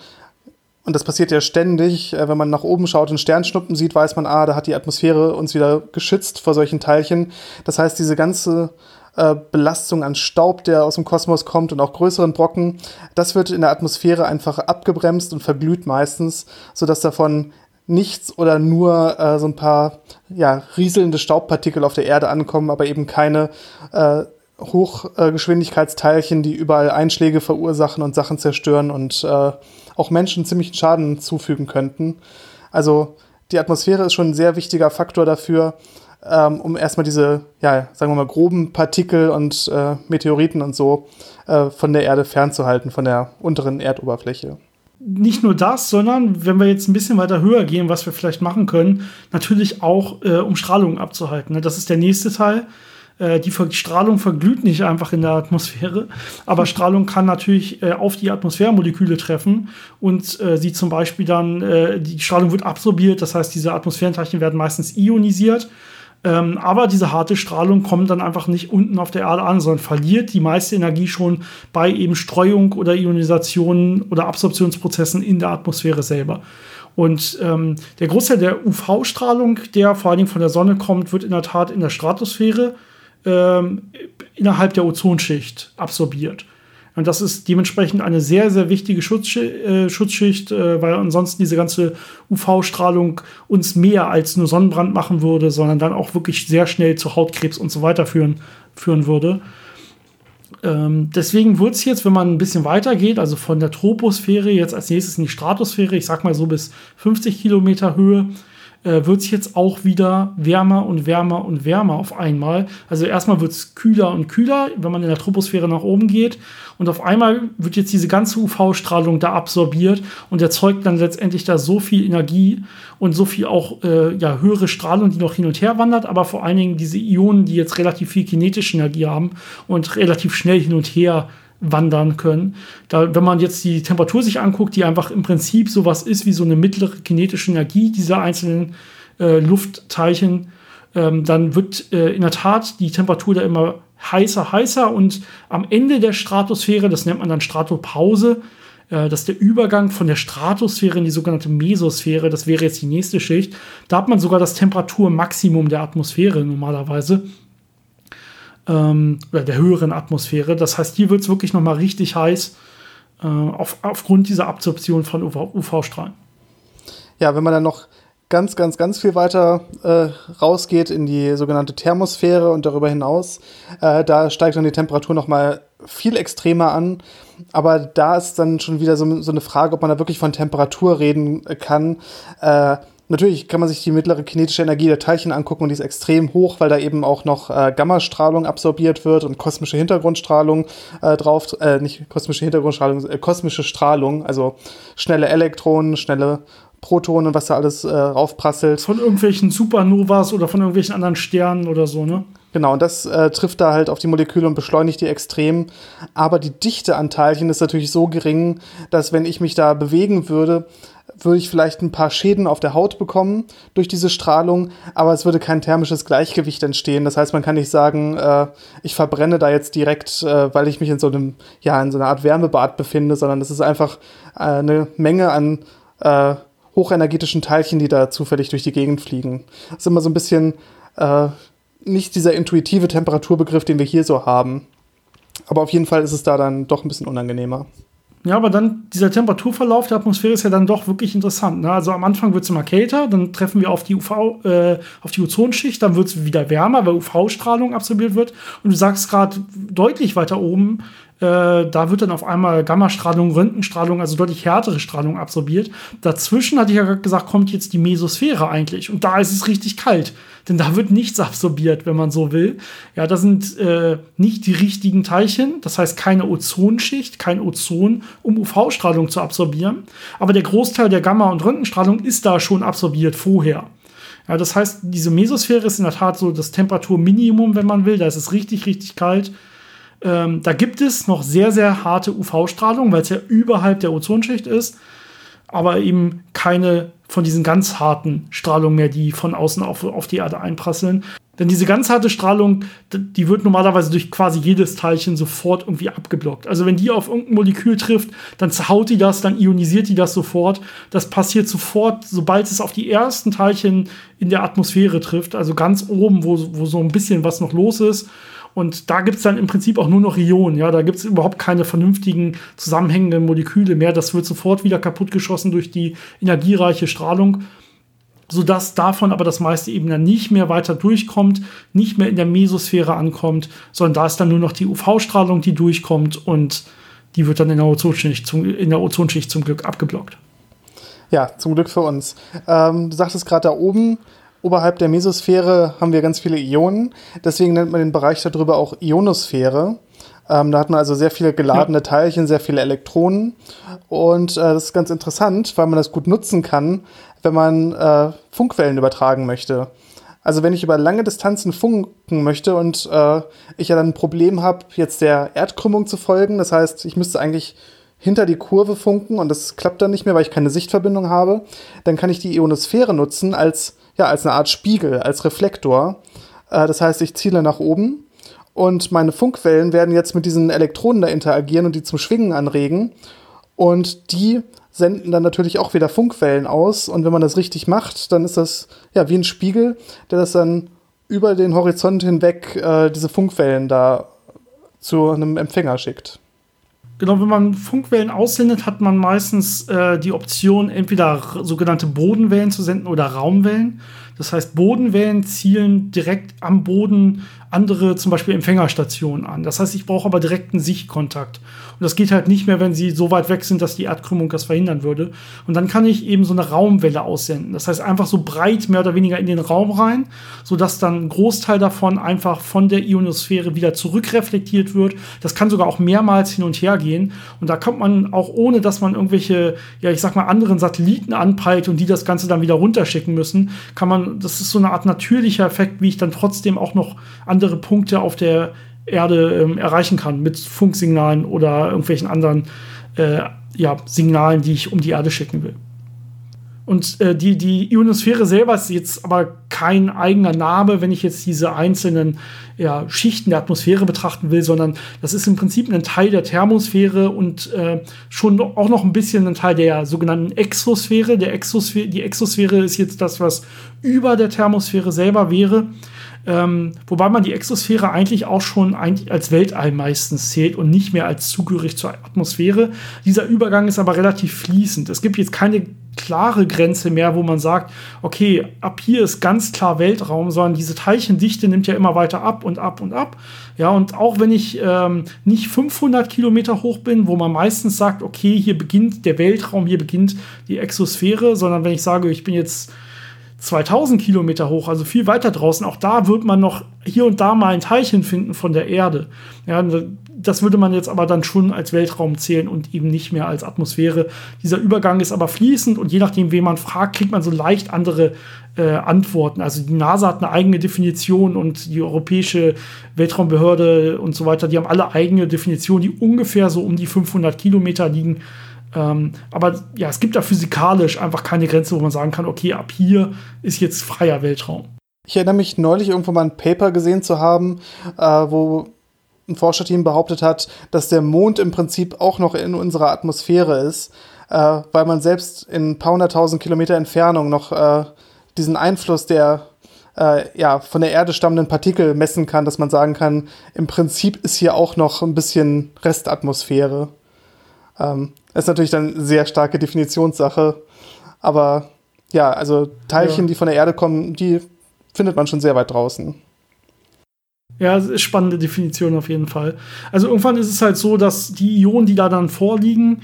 Und das passiert ja ständig. Äh, wenn man nach oben schaut und Sternschnuppen sieht, weiß man, ah, da hat die Atmosphäre uns wieder geschützt vor solchen Teilchen. Das heißt, diese ganze äh, Belastung an Staub, der aus dem Kosmos kommt und auch größeren Brocken, das wird in der Atmosphäre einfach abgebremst und verglüht meistens, sodass davon nichts oder nur äh, so ein paar ja, rieselnde Staubpartikel auf der Erde ankommen, aber eben keine äh, Hochgeschwindigkeitsteilchen, die überall Einschläge verursachen und Sachen zerstören und äh, auch Menschen ziemlichen Schaden zufügen könnten. Also die Atmosphäre ist schon ein sehr wichtiger Faktor dafür, ähm, um erstmal diese, ja, sagen wir mal, groben Partikel und äh, Meteoriten und so äh, von der Erde fernzuhalten, von der unteren Erdoberfläche nicht nur das, sondern wenn wir jetzt ein bisschen weiter höher gehen, was wir vielleicht machen können, natürlich auch, äh, um Strahlung abzuhalten. Ne? Das ist der nächste Teil. Äh, die Strahlung verglüht nicht einfach in der Atmosphäre, aber Strahlung kann natürlich äh, auf die Atmosphärmoleküle treffen und äh, sie zum Beispiel dann, äh, die Strahlung wird absorbiert, das heißt, diese Atmosphärenteilchen werden meistens ionisiert. Ähm, aber diese harte Strahlung kommt dann einfach nicht unten auf der Erde an, sondern verliert die meiste Energie schon bei eben Streuung oder Ionisation oder Absorptionsprozessen in der Atmosphäre selber. Und ähm, der Großteil der UV-Strahlung, der vor allen Dingen von der Sonne kommt, wird in der Tat in der Stratosphäre ähm, innerhalb der Ozonschicht absorbiert. Und das ist dementsprechend eine sehr, sehr wichtige Schutzschicht, äh, Schutzschicht äh, weil ansonsten diese ganze UV-Strahlung uns mehr als nur Sonnenbrand machen würde, sondern dann auch wirklich sehr schnell zu Hautkrebs und so weiter führen, führen würde. Ähm, deswegen wird es jetzt, wenn man ein bisschen weiter geht, also von der Troposphäre jetzt als nächstes in die Stratosphäre, ich sag mal so bis 50 Kilometer Höhe, äh, wird es jetzt auch wieder wärmer und wärmer und wärmer auf einmal. Also erstmal wird es kühler und kühler, wenn man in der Troposphäre nach oben geht. Und auf einmal wird jetzt diese ganze UV-Strahlung da absorbiert und erzeugt dann letztendlich da so viel Energie und so viel auch äh, ja, höhere Strahlung, die noch hin und her wandert, aber vor allen Dingen diese Ionen, die jetzt relativ viel kinetische Energie haben und relativ schnell hin und her wandern können. Da, wenn man jetzt die Temperatur sich anguckt, die einfach im Prinzip sowas ist wie so eine mittlere kinetische Energie dieser einzelnen äh, Luftteilchen, ähm, dann wird äh, in der Tat die Temperatur da immer heißer, heißer und am Ende der Stratosphäre, das nennt man dann Stratopause, äh, ist der Übergang von der Stratosphäre in die sogenannte Mesosphäre, das wäre jetzt die nächste Schicht, da hat man sogar das Temperaturmaximum der Atmosphäre normalerweise ähm, oder der höheren Atmosphäre. Das heißt, hier wird es wirklich noch mal richtig heiß äh, auf, aufgrund dieser Absorption von UV-Strahlen. Ja, wenn man dann noch ganz, ganz, ganz viel weiter äh, rausgeht in die sogenannte Thermosphäre und darüber hinaus, äh, da steigt dann die Temperatur noch mal viel extremer an. Aber da ist dann schon wieder so, so eine Frage, ob man da wirklich von Temperatur reden kann. Äh, natürlich kann man sich die mittlere kinetische Energie der Teilchen angucken und die ist extrem hoch, weil da eben auch noch äh, Gammastrahlung absorbiert wird und kosmische Hintergrundstrahlung äh, drauf, äh, nicht kosmische Hintergrundstrahlung, äh, kosmische Strahlung, also schnelle Elektronen, schnelle Protonen, was da alles äh, raufprasselt. Von irgendwelchen Supernovas oder von irgendwelchen anderen Sternen oder so, ne? Genau, und das äh, trifft da halt auf die Moleküle und beschleunigt die extrem. Aber die Dichte an Teilchen ist natürlich so gering, dass wenn ich mich da bewegen würde, würde ich vielleicht ein paar Schäden auf der Haut bekommen durch diese Strahlung, aber es würde kein thermisches Gleichgewicht entstehen. Das heißt, man kann nicht sagen, äh, ich verbrenne da jetzt direkt, äh, weil ich mich in so einem, ja, in so einer Art Wärmebad befinde, sondern es ist einfach äh, eine Menge an äh, hochenergetischen Teilchen, die da zufällig durch die Gegend fliegen. Das ist immer so ein bisschen äh, nicht dieser intuitive Temperaturbegriff, den wir hier so haben. Aber auf jeden Fall ist es da dann doch ein bisschen unangenehmer. Ja, aber dann dieser Temperaturverlauf der Atmosphäre ist ja dann doch wirklich interessant. Ne? Also am Anfang wird es immer kälter, dann treffen wir auf die UV, äh, auf die Ozonschicht, dann wird es wieder wärmer, weil UV-Strahlung absorbiert wird. Und du sagst gerade deutlich weiter oben, äh, da wird dann auf einmal Gammastrahlung, Röntgenstrahlung, also deutlich härtere Strahlung absorbiert. Dazwischen hatte ich ja gesagt, kommt jetzt die Mesosphäre eigentlich. Und da ist es richtig kalt. Denn da wird nichts absorbiert, wenn man so will. Ja, da sind äh, nicht die richtigen Teilchen, das heißt keine Ozonschicht, kein Ozon, um UV-Strahlung zu absorbieren. Aber der Großteil der Gamma- und Röntgenstrahlung ist da schon absorbiert vorher. Ja, das heißt, diese Mesosphäre ist in der Tat so das Temperaturminimum, wenn man will. Da ist es richtig, richtig kalt. Ähm, da gibt es noch sehr, sehr harte UV-Strahlung, weil es ja überhalb der Ozonschicht ist, aber eben keine von diesen ganz harten Strahlungen mehr, die von außen auf, auf die Erde einprasseln. Denn diese ganz harte Strahlung, die wird normalerweise durch quasi jedes Teilchen sofort irgendwie abgeblockt. Also wenn die auf irgendein Molekül trifft, dann zerhaut die das, dann ionisiert die das sofort. Das passiert sofort, sobald es auf die ersten Teilchen in der Atmosphäre trifft, also ganz oben, wo, wo so ein bisschen was noch los ist. Und da gibt es dann im Prinzip auch nur noch Ionen. Ja, da gibt es überhaupt keine vernünftigen zusammenhängenden Moleküle mehr. Das wird sofort wieder kaputtgeschossen durch die energiereiche Strahlung, sodass davon aber das meiste eben dann nicht mehr weiter durchkommt, nicht mehr in der Mesosphäre ankommt, sondern da ist dann nur noch die UV-Strahlung, die durchkommt und die wird dann in der Ozonschicht zum, in der Ozonschicht zum Glück abgeblockt. Ja, zum Glück für uns. Ähm, du sagtest gerade da oben, Oberhalb der Mesosphäre haben wir ganz viele Ionen. Deswegen nennt man den Bereich darüber auch Ionosphäre. Ähm, da hat man also sehr viele geladene Teilchen, sehr viele Elektronen. Und äh, das ist ganz interessant, weil man das gut nutzen kann, wenn man äh, Funkwellen übertragen möchte. Also wenn ich über lange Distanzen funken möchte und äh, ich ja dann ein Problem habe, jetzt der Erdkrümmung zu folgen, das heißt, ich müsste eigentlich hinter die Kurve funken und das klappt dann nicht mehr, weil ich keine Sichtverbindung habe, dann kann ich die Ionosphäre nutzen als ja, als eine Art Spiegel, als Reflektor. Äh, das heißt, ich ziele nach oben und meine Funkwellen werden jetzt mit diesen Elektronen da interagieren und die zum Schwingen anregen. Und die senden dann natürlich auch wieder Funkwellen aus. Und wenn man das richtig macht, dann ist das ja wie ein Spiegel, der das dann über den Horizont hinweg äh, diese Funkwellen da zu einem Empfänger schickt. Genau, wenn man Funkwellen aussendet, hat man meistens äh, die Option, entweder sogenannte Bodenwellen zu senden oder Raumwellen. Das heißt, Bodenwellen zielen direkt am Boden andere, zum Beispiel Empfängerstationen an. Das heißt, ich brauche aber direkten Sichtkontakt. Und das geht halt nicht mehr, wenn sie so weit weg sind, dass die Erdkrümmung das verhindern würde. Und dann kann ich eben so eine Raumwelle aussenden. Das heißt, einfach so breit mehr oder weniger in den Raum rein, sodass dann ein Großteil davon einfach von der Ionosphäre wieder zurückreflektiert wird. Das kann sogar auch mehrmals hin und her gehen. Und da kommt man auch ohne, dass man irgendwelche, ja, ich sag mal, anderen Satelliten anpeilt und die das Ganze dann wieder runterschicken müssen, kann man, das ist so eine Art natürlicher Effekt, wie ich dann trotzdem auch noch andere Punkte auf der Erde ähm, erreichen kann mit Funksignalen oder irgendwelchen anderen äh, ja, Signalen, die ich um die Erde schicken will. Und äh, die, die Ionosphäre selber ist jetzt aber kein eigener Name, wenn ich jetzt diese einzelnen ja, Schichten der Atmosphäre betrachten will, sondern das ist im Prinzip ein Teil der Thermosphäre und äh, schon auch noch ein bisschen ein Teil der sogenannten Exosphäre. Der Exosphäre. Die Exosphäre ist jetzt das, was über der Thermosphäre selber wäre. Ähm, wobei man die Exosphäre eigentlich auch schon eigentlich als Weltall meistens zählt und nicht mehr als zugehörig zur Atmosphäre. Dieser Übergang ist aber relativ fließend. Es gibt jetzt keine klare Grenze mehr, wo man sagt, okay, ab hier ist ganz klar Weltraum, sondern diese Teilchendichte nimmt ja immer weiter ab und ab und ab. Ja, und auch wenn ich ähm, nicht 500 Kilometer hoch bin, wo man meistens sagt, okay, hier beginnt der Weltraum, hier beginnt die Exosphäre, sondern wenn ich sage, ich bin jetzt 2000 Kilometer hoch, also viel weiter draußen, auch da wird man noch hier und da mal ein Teilchen finden von der Erde. Ja, das würde man jetzt aber dann schon als Weltraum zählen und eben nicht mehr als Atmosphäre. Dieser Übergang ist aber fließend und je nachdem, wen man fragt, kriegt man so leicht andere äh, Antworten. Also die NASA hat eine eigene Definition und die Europäische Weltraumbehörde und so weiter, die haben alle eigene Definitionen, die ungefähr so um die 500 Kilometer liegen. Ähm, aber ja, es gibt da physikalisch einfach keine Grenze, wo man sagen kann, okay, ab hier ist jetzt freier Weltraum. Ich erinnere mich neulich irgendwo mal ein Paper gesehen zu haben, äh, wo ein Forscherteam behauptet hat, dass der Mond im Prinzip auch noch in unserer Atmosphäre ist, äh, weil man selbst in ein paar hunderttausend Kilometer Entfernung noch äh, diesen Einfluss der äh, ja, von der Erde stammenden Partikel messen kann, dass man sagen kann, im Prinzip ist hier auch noch ein bisschen Restatmosphäre. Ähm, ist natürlich dann eine sehr starke Definitionssache. Aber ja, also Teilchen, ja. die von der Erde kommen, die findet man schon sehr weit draußen. Ja, spannende Definition auf jeden Fall. Also irgendwann ist es halt so, dass die Ionen, die da dann vorliegen,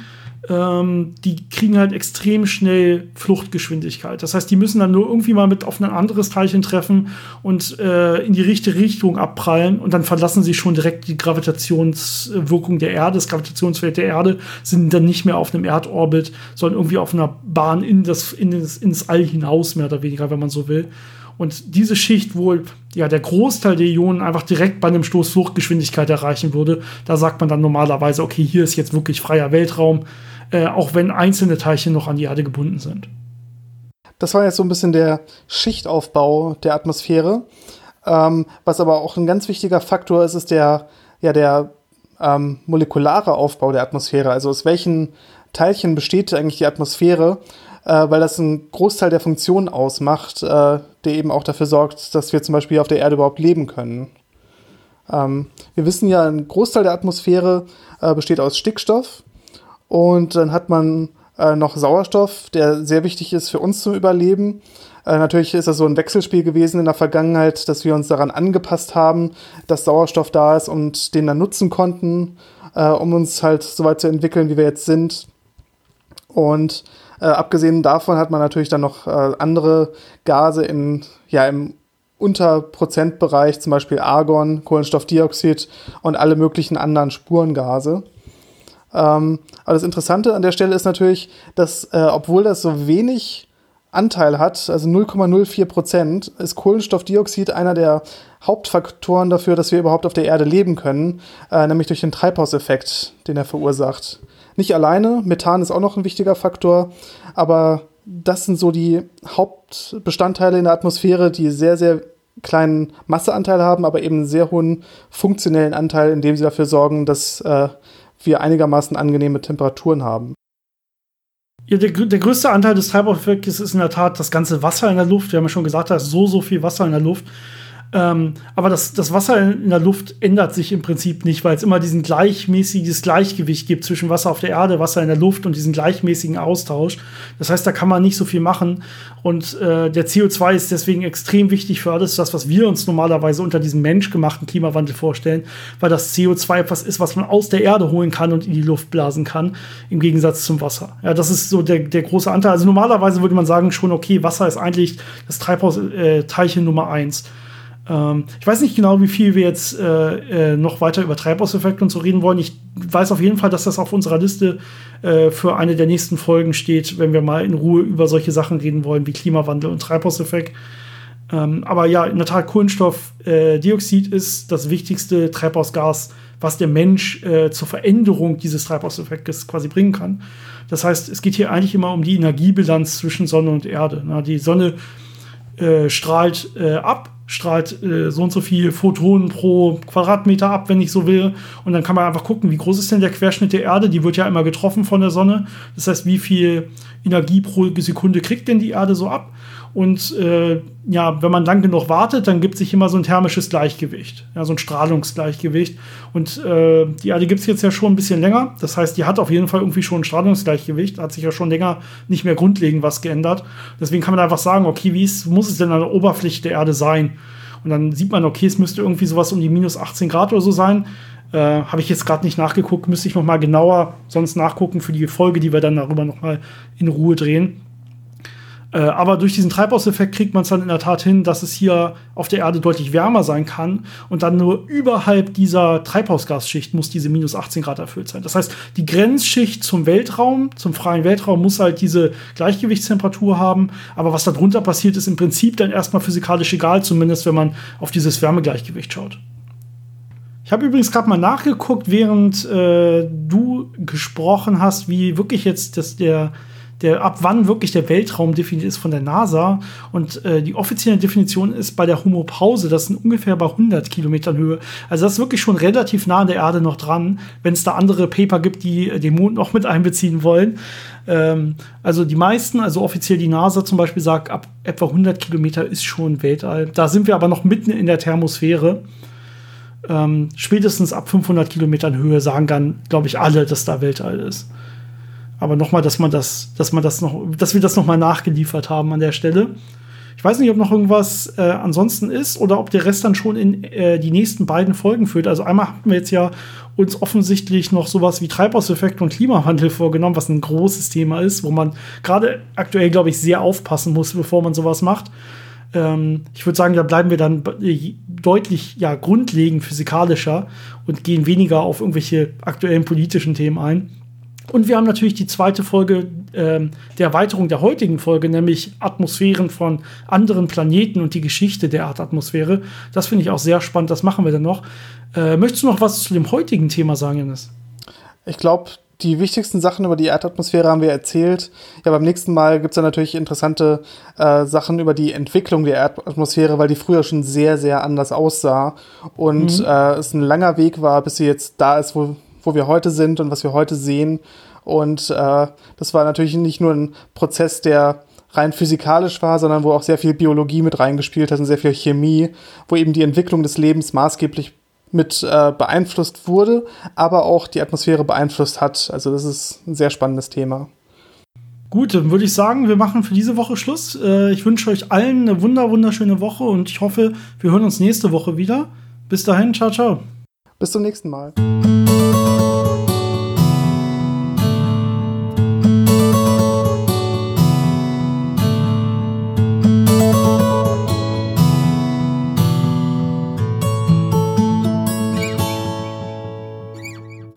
ähm, die kriegen halt extrem schnell Fluchtgeschwindigkeit. Das heißt, die müssen dann nur irgendwie mal mit auf ein anderes Teilchen treffen und äh, in die richtige Richtung abprallen und dann verlassen sie schon direkt die Gravitationswirkung der Erde, das Gravitationsfeld der Erde, sind dann nicht mehr auf einem Erdorbit, sondern irgendwie auf einer Bahn in das, in das, ins All hinaus, mehr oder weniger, wenn man so will. Und diese Schicht, wo ja der Großteil der Ionen einfach direkt bei einem Stoß Fluchtgeschwindigkeit erreichen würde, da sagt man dann normalerweise, okay, hier ist jetzt wirklich freier Weltraum äh, auch wenn einzelne Teilchen noch an die Erde gebunden sind. Das war jetzt so ein bisschen der Schichtaufbau der Atmosphäre. Ähm, was aber auch ein ganz wichtiger Faktor ist, ist der, ja, der ähm, molekulare Aufbau der Atmosphäre. Also aus welchen Teilchen besteht eigentlich die Atmosphäre, äh, weil das einen Großteil der Funktionen ausmacht, äh, der eben auch dafür sorgt, dass wir zum Beispiel auf der Erde überhaupt leben können. Ähm, wir wissen ja, ein Großteil der Atmosphäre äh, besteht aus Stickstoff. Und dann hat man äh, noch Sauerstoff, der sehr wichtig ist für uns zum Überleben. Äh, natürlich ist das so ein Wechselspiel gewesen in der Vergangenheit, dass wir uns daran angepasst haben, dass Sauerstoff da ist und den dann nutzen konnten, äh, um uns halt so weit zu entwickeln, wie wir jetzt sind. Und äh, abgesehen davon hat man natürlich dann noch äh, andere Gase in, ja, im Unterprozentbereich, zum Beispiel Argon, Kohlenstoffdioxid und alle möglichen anderen Spurengase. Ähm, aber das Interessante an der Stelle ist natürlich, dass äh, obwohl das so wenig Anteil hat, also 0,04 Prozent, ist Kohlenstoffdioxid einer der Hauptfaktoren dafür, dass wir überhaupt auf der Erde leben können, äh, nämlich durch den Treibhauseffekt, den er verursacht. Nicht alleine, Methan ist auch noch ein wichtiger Faktor, aber das sind so die Hauptbestandteile in der Atmosphäre, die sehr, sehr kleinen Masseanteil haben, aber eben einen sehr hohen funktionellen Anteil, indem sie dafür sorgen, dass äh, wir einigermaßen angenehme Temperaturen haben. Ja, der, der größte Anteil des Treibhauseffektes ist in der Tat das ganze Wasser in der Luft. Wir haben ja schon gesagt, da ist so, so viel Wasser in der Luft. Ähm, aber das, das Wasser in der Luft ändert sich im Prinzip nicht, weil es immer diesen gleichmäßiges Gleichgewicht gibt zwischen Wasser auf der Erde, Wasser in der Luft und diesen gleichmäßigen Austausch. Das heißt, da kann man nicht so viel machen. Und äh, der CO2 ist deswegen extrem wichtig für alles das, was wir uns normalerweise unter diesem menschgemachten Klimawandel vorstellen, weil das CO2 etwas ist, was man aus der Erde holen kann und in die Luft blasen kann, im Gegensatz zum Wasser. Ja, das ist so der, der große Anteil. Also normalerweise würde man sagen schon, okay, Wasser ist eigentlich das Treibhausteilchen äh, Nummer eins. Ähm, ich weiß nicht genau, wie viel wir jetzt äh, äh, noch weiter über Treibhauseffekte und so reden wollen. Ich weiß auf jeden Fall, dass das auf unserer Liste äh, für eine der nächsten Folgen steht, wenn wir mal in Ruhe über solche Sachen reden wollen wie Klimawandel und Treibhauseffekt. Ähm, aber ja, in der Tat, Kohlenstoffdioxid äh, ist das wichtigste Treibhausgas, was der Mensch äh, zur Veränderung dieses Treibhauseffektes quasi bringen kann. Das heißt, es geht hier eigentlich immer um die Energiebilanz zwischen Sonne und Erde. Na, die Sonne äh, strahlt ab strahlt äh, so und so viel Photonen pro Quadratmeter ab, wenn ich so will. Und dann kann man einfach gucken, wie groß ist denn der Querschnitt der Erde? Die wird ja immer getroffen von der Sonne. Das heißt, wie viel Energie pro Sekunde kriegt denn die Erde so ab? Und äh, ja, wenn man lang genug wartet, dann gibt sich immer so ein thermisches Gleichgewicht, ja, so ein Strahlungsgleichgewicht. Und äh, die Erde gibt es jetzt ja schon ein bisschen länger. Das heißt, die hat auf jeden Fall irgendwie schon ein Strahlungsgleichgewicht, hat sich ja schon länger nicht mehr grundlegend was geändert. Deswegen kann man einfach sagen, okay, wie ist, muss es denn an der Oberfläche der Erde sein? Und dann sieht man, okay, es müsste irgendwie sowas um die minus 18 Grad oder so sein. Äh, Habe ich jetzt gerade nicht nachgeguckt, müsste ich noch mal genauer sonst nachgucken für die Folge, die wir dann darüber noch mal in Ruhe drehen. Äh, aber durch diesen Treibhauseffekt kriegt man es dann in der Tat hin, dass es hier auf der Erde deutlich wärmer sein kann und dann nur überhalb dieser Treibhausgasschicht muss diese minus 18 Grad erfüllt sein. Das heißt, die Grenzschicht zum Weltraum, zum freien Weltraum, muss halt diese Gleichgewichtstemperatur haben. Aber was darunter passiert, ist im Prinzip dann erstmal physikalisch egal, zumindest wenn man auf dieses Wärmegleichgewicht schaut. Ich habe übrigens gerade mal nachgeguckt, während äh, du gesprochen hast, wie wirklich jetzt das, der der ab wann wirklich der Weltraum definiert ist von der NASA. Und äh, die offizielle Definition ist bei der Homopause, das sind ungefähr bei 100 Kilometern Höhe. Also das ist wirklich schon relativ nah an der Erde noch dran, wenn es da andere Paper gibt, die äh, den Mond noch mit einbeziehen wollen. Ähm, also die meisten, also offiziell die NASA zum Beispiel sagt, ab etwa 100 Kilometer ist schon Weltall. Da sind wir aber noch mitten in der Thermosphäre. Ähm, spätestens ab 500 Kilometern Höhe sagen dann, glaube ich, alle, dass da Weltall ist. Aber nochmal, dass man das, dass man das noch, dass wir das nochmal nachgeliefert haben an der Stelle. Ich weiß nicht, ob noch irgendwas äh, ansonsten ist oder ob der Rest dann schon in äh, die nächsten beiden Folgen führt. Also einmal hatten wir jetzt ja uns offensichtlich noch sowas wie Treibhauseffekt und Klimawandel vorgenommen, was ein großes Thema ist, wo man gerade aktuell, glaube ich, sehr aufpassen muss, bevor man sowas macht. Ähm, ich würde sagen, da bleiben wir dann deutlich ja, grundlegend physikalischer und gehen weniger auf irgendwelche aktuellen politischen Themen ein. Und wir haben natürlich die zweite Folge äh, der Erweiterung der heutigen Folge, nämlich Atmosphären von anderen Planeten und die Geschichte der Erdatmosphäre. Das finde ich auch sehr spannend, das machen wir dann noch. Äh, möchtest du noch was zu dem heutigen Thema sagen, Janis? Ich glaube, die wichtigsten Sachen über die Erdatmosphäre haben wir erzählt. Ja, beim nächsten Mal gibt es dann natürlich interessante äh, Sachen über die Entwicklung der Erdatmosphäre, weil die früher schon sehr, sehr anders aussah und mhm. äh, es ein langer Weg war, bis sie jetzt da ist, wo wo wir heute sind und was wir heute sehen. Und äh, das war natürlich nicht nur ein Prozess, der rein physikalisch war, sondern wo auch sehr viel Biologie mit reingespielt hat und sehr viel Chemie, wo eben die Entwicklung des Lebens maßgeblich mit äh, beeinflusst wurde, aber auch die Atmosphäre beeinflusst hat. Also das ist ein sehr spannendes Thema. Gut, dann würde ich sagen, wir machen für diese Woche Schluss. Äh, ich wünsche euch allen eine wunder wunderschöne Woche und ich hoffe, wir hören uns nächste Woche wieder. Bis dahin, ciao, ciao. Bis zum nächsten Mal.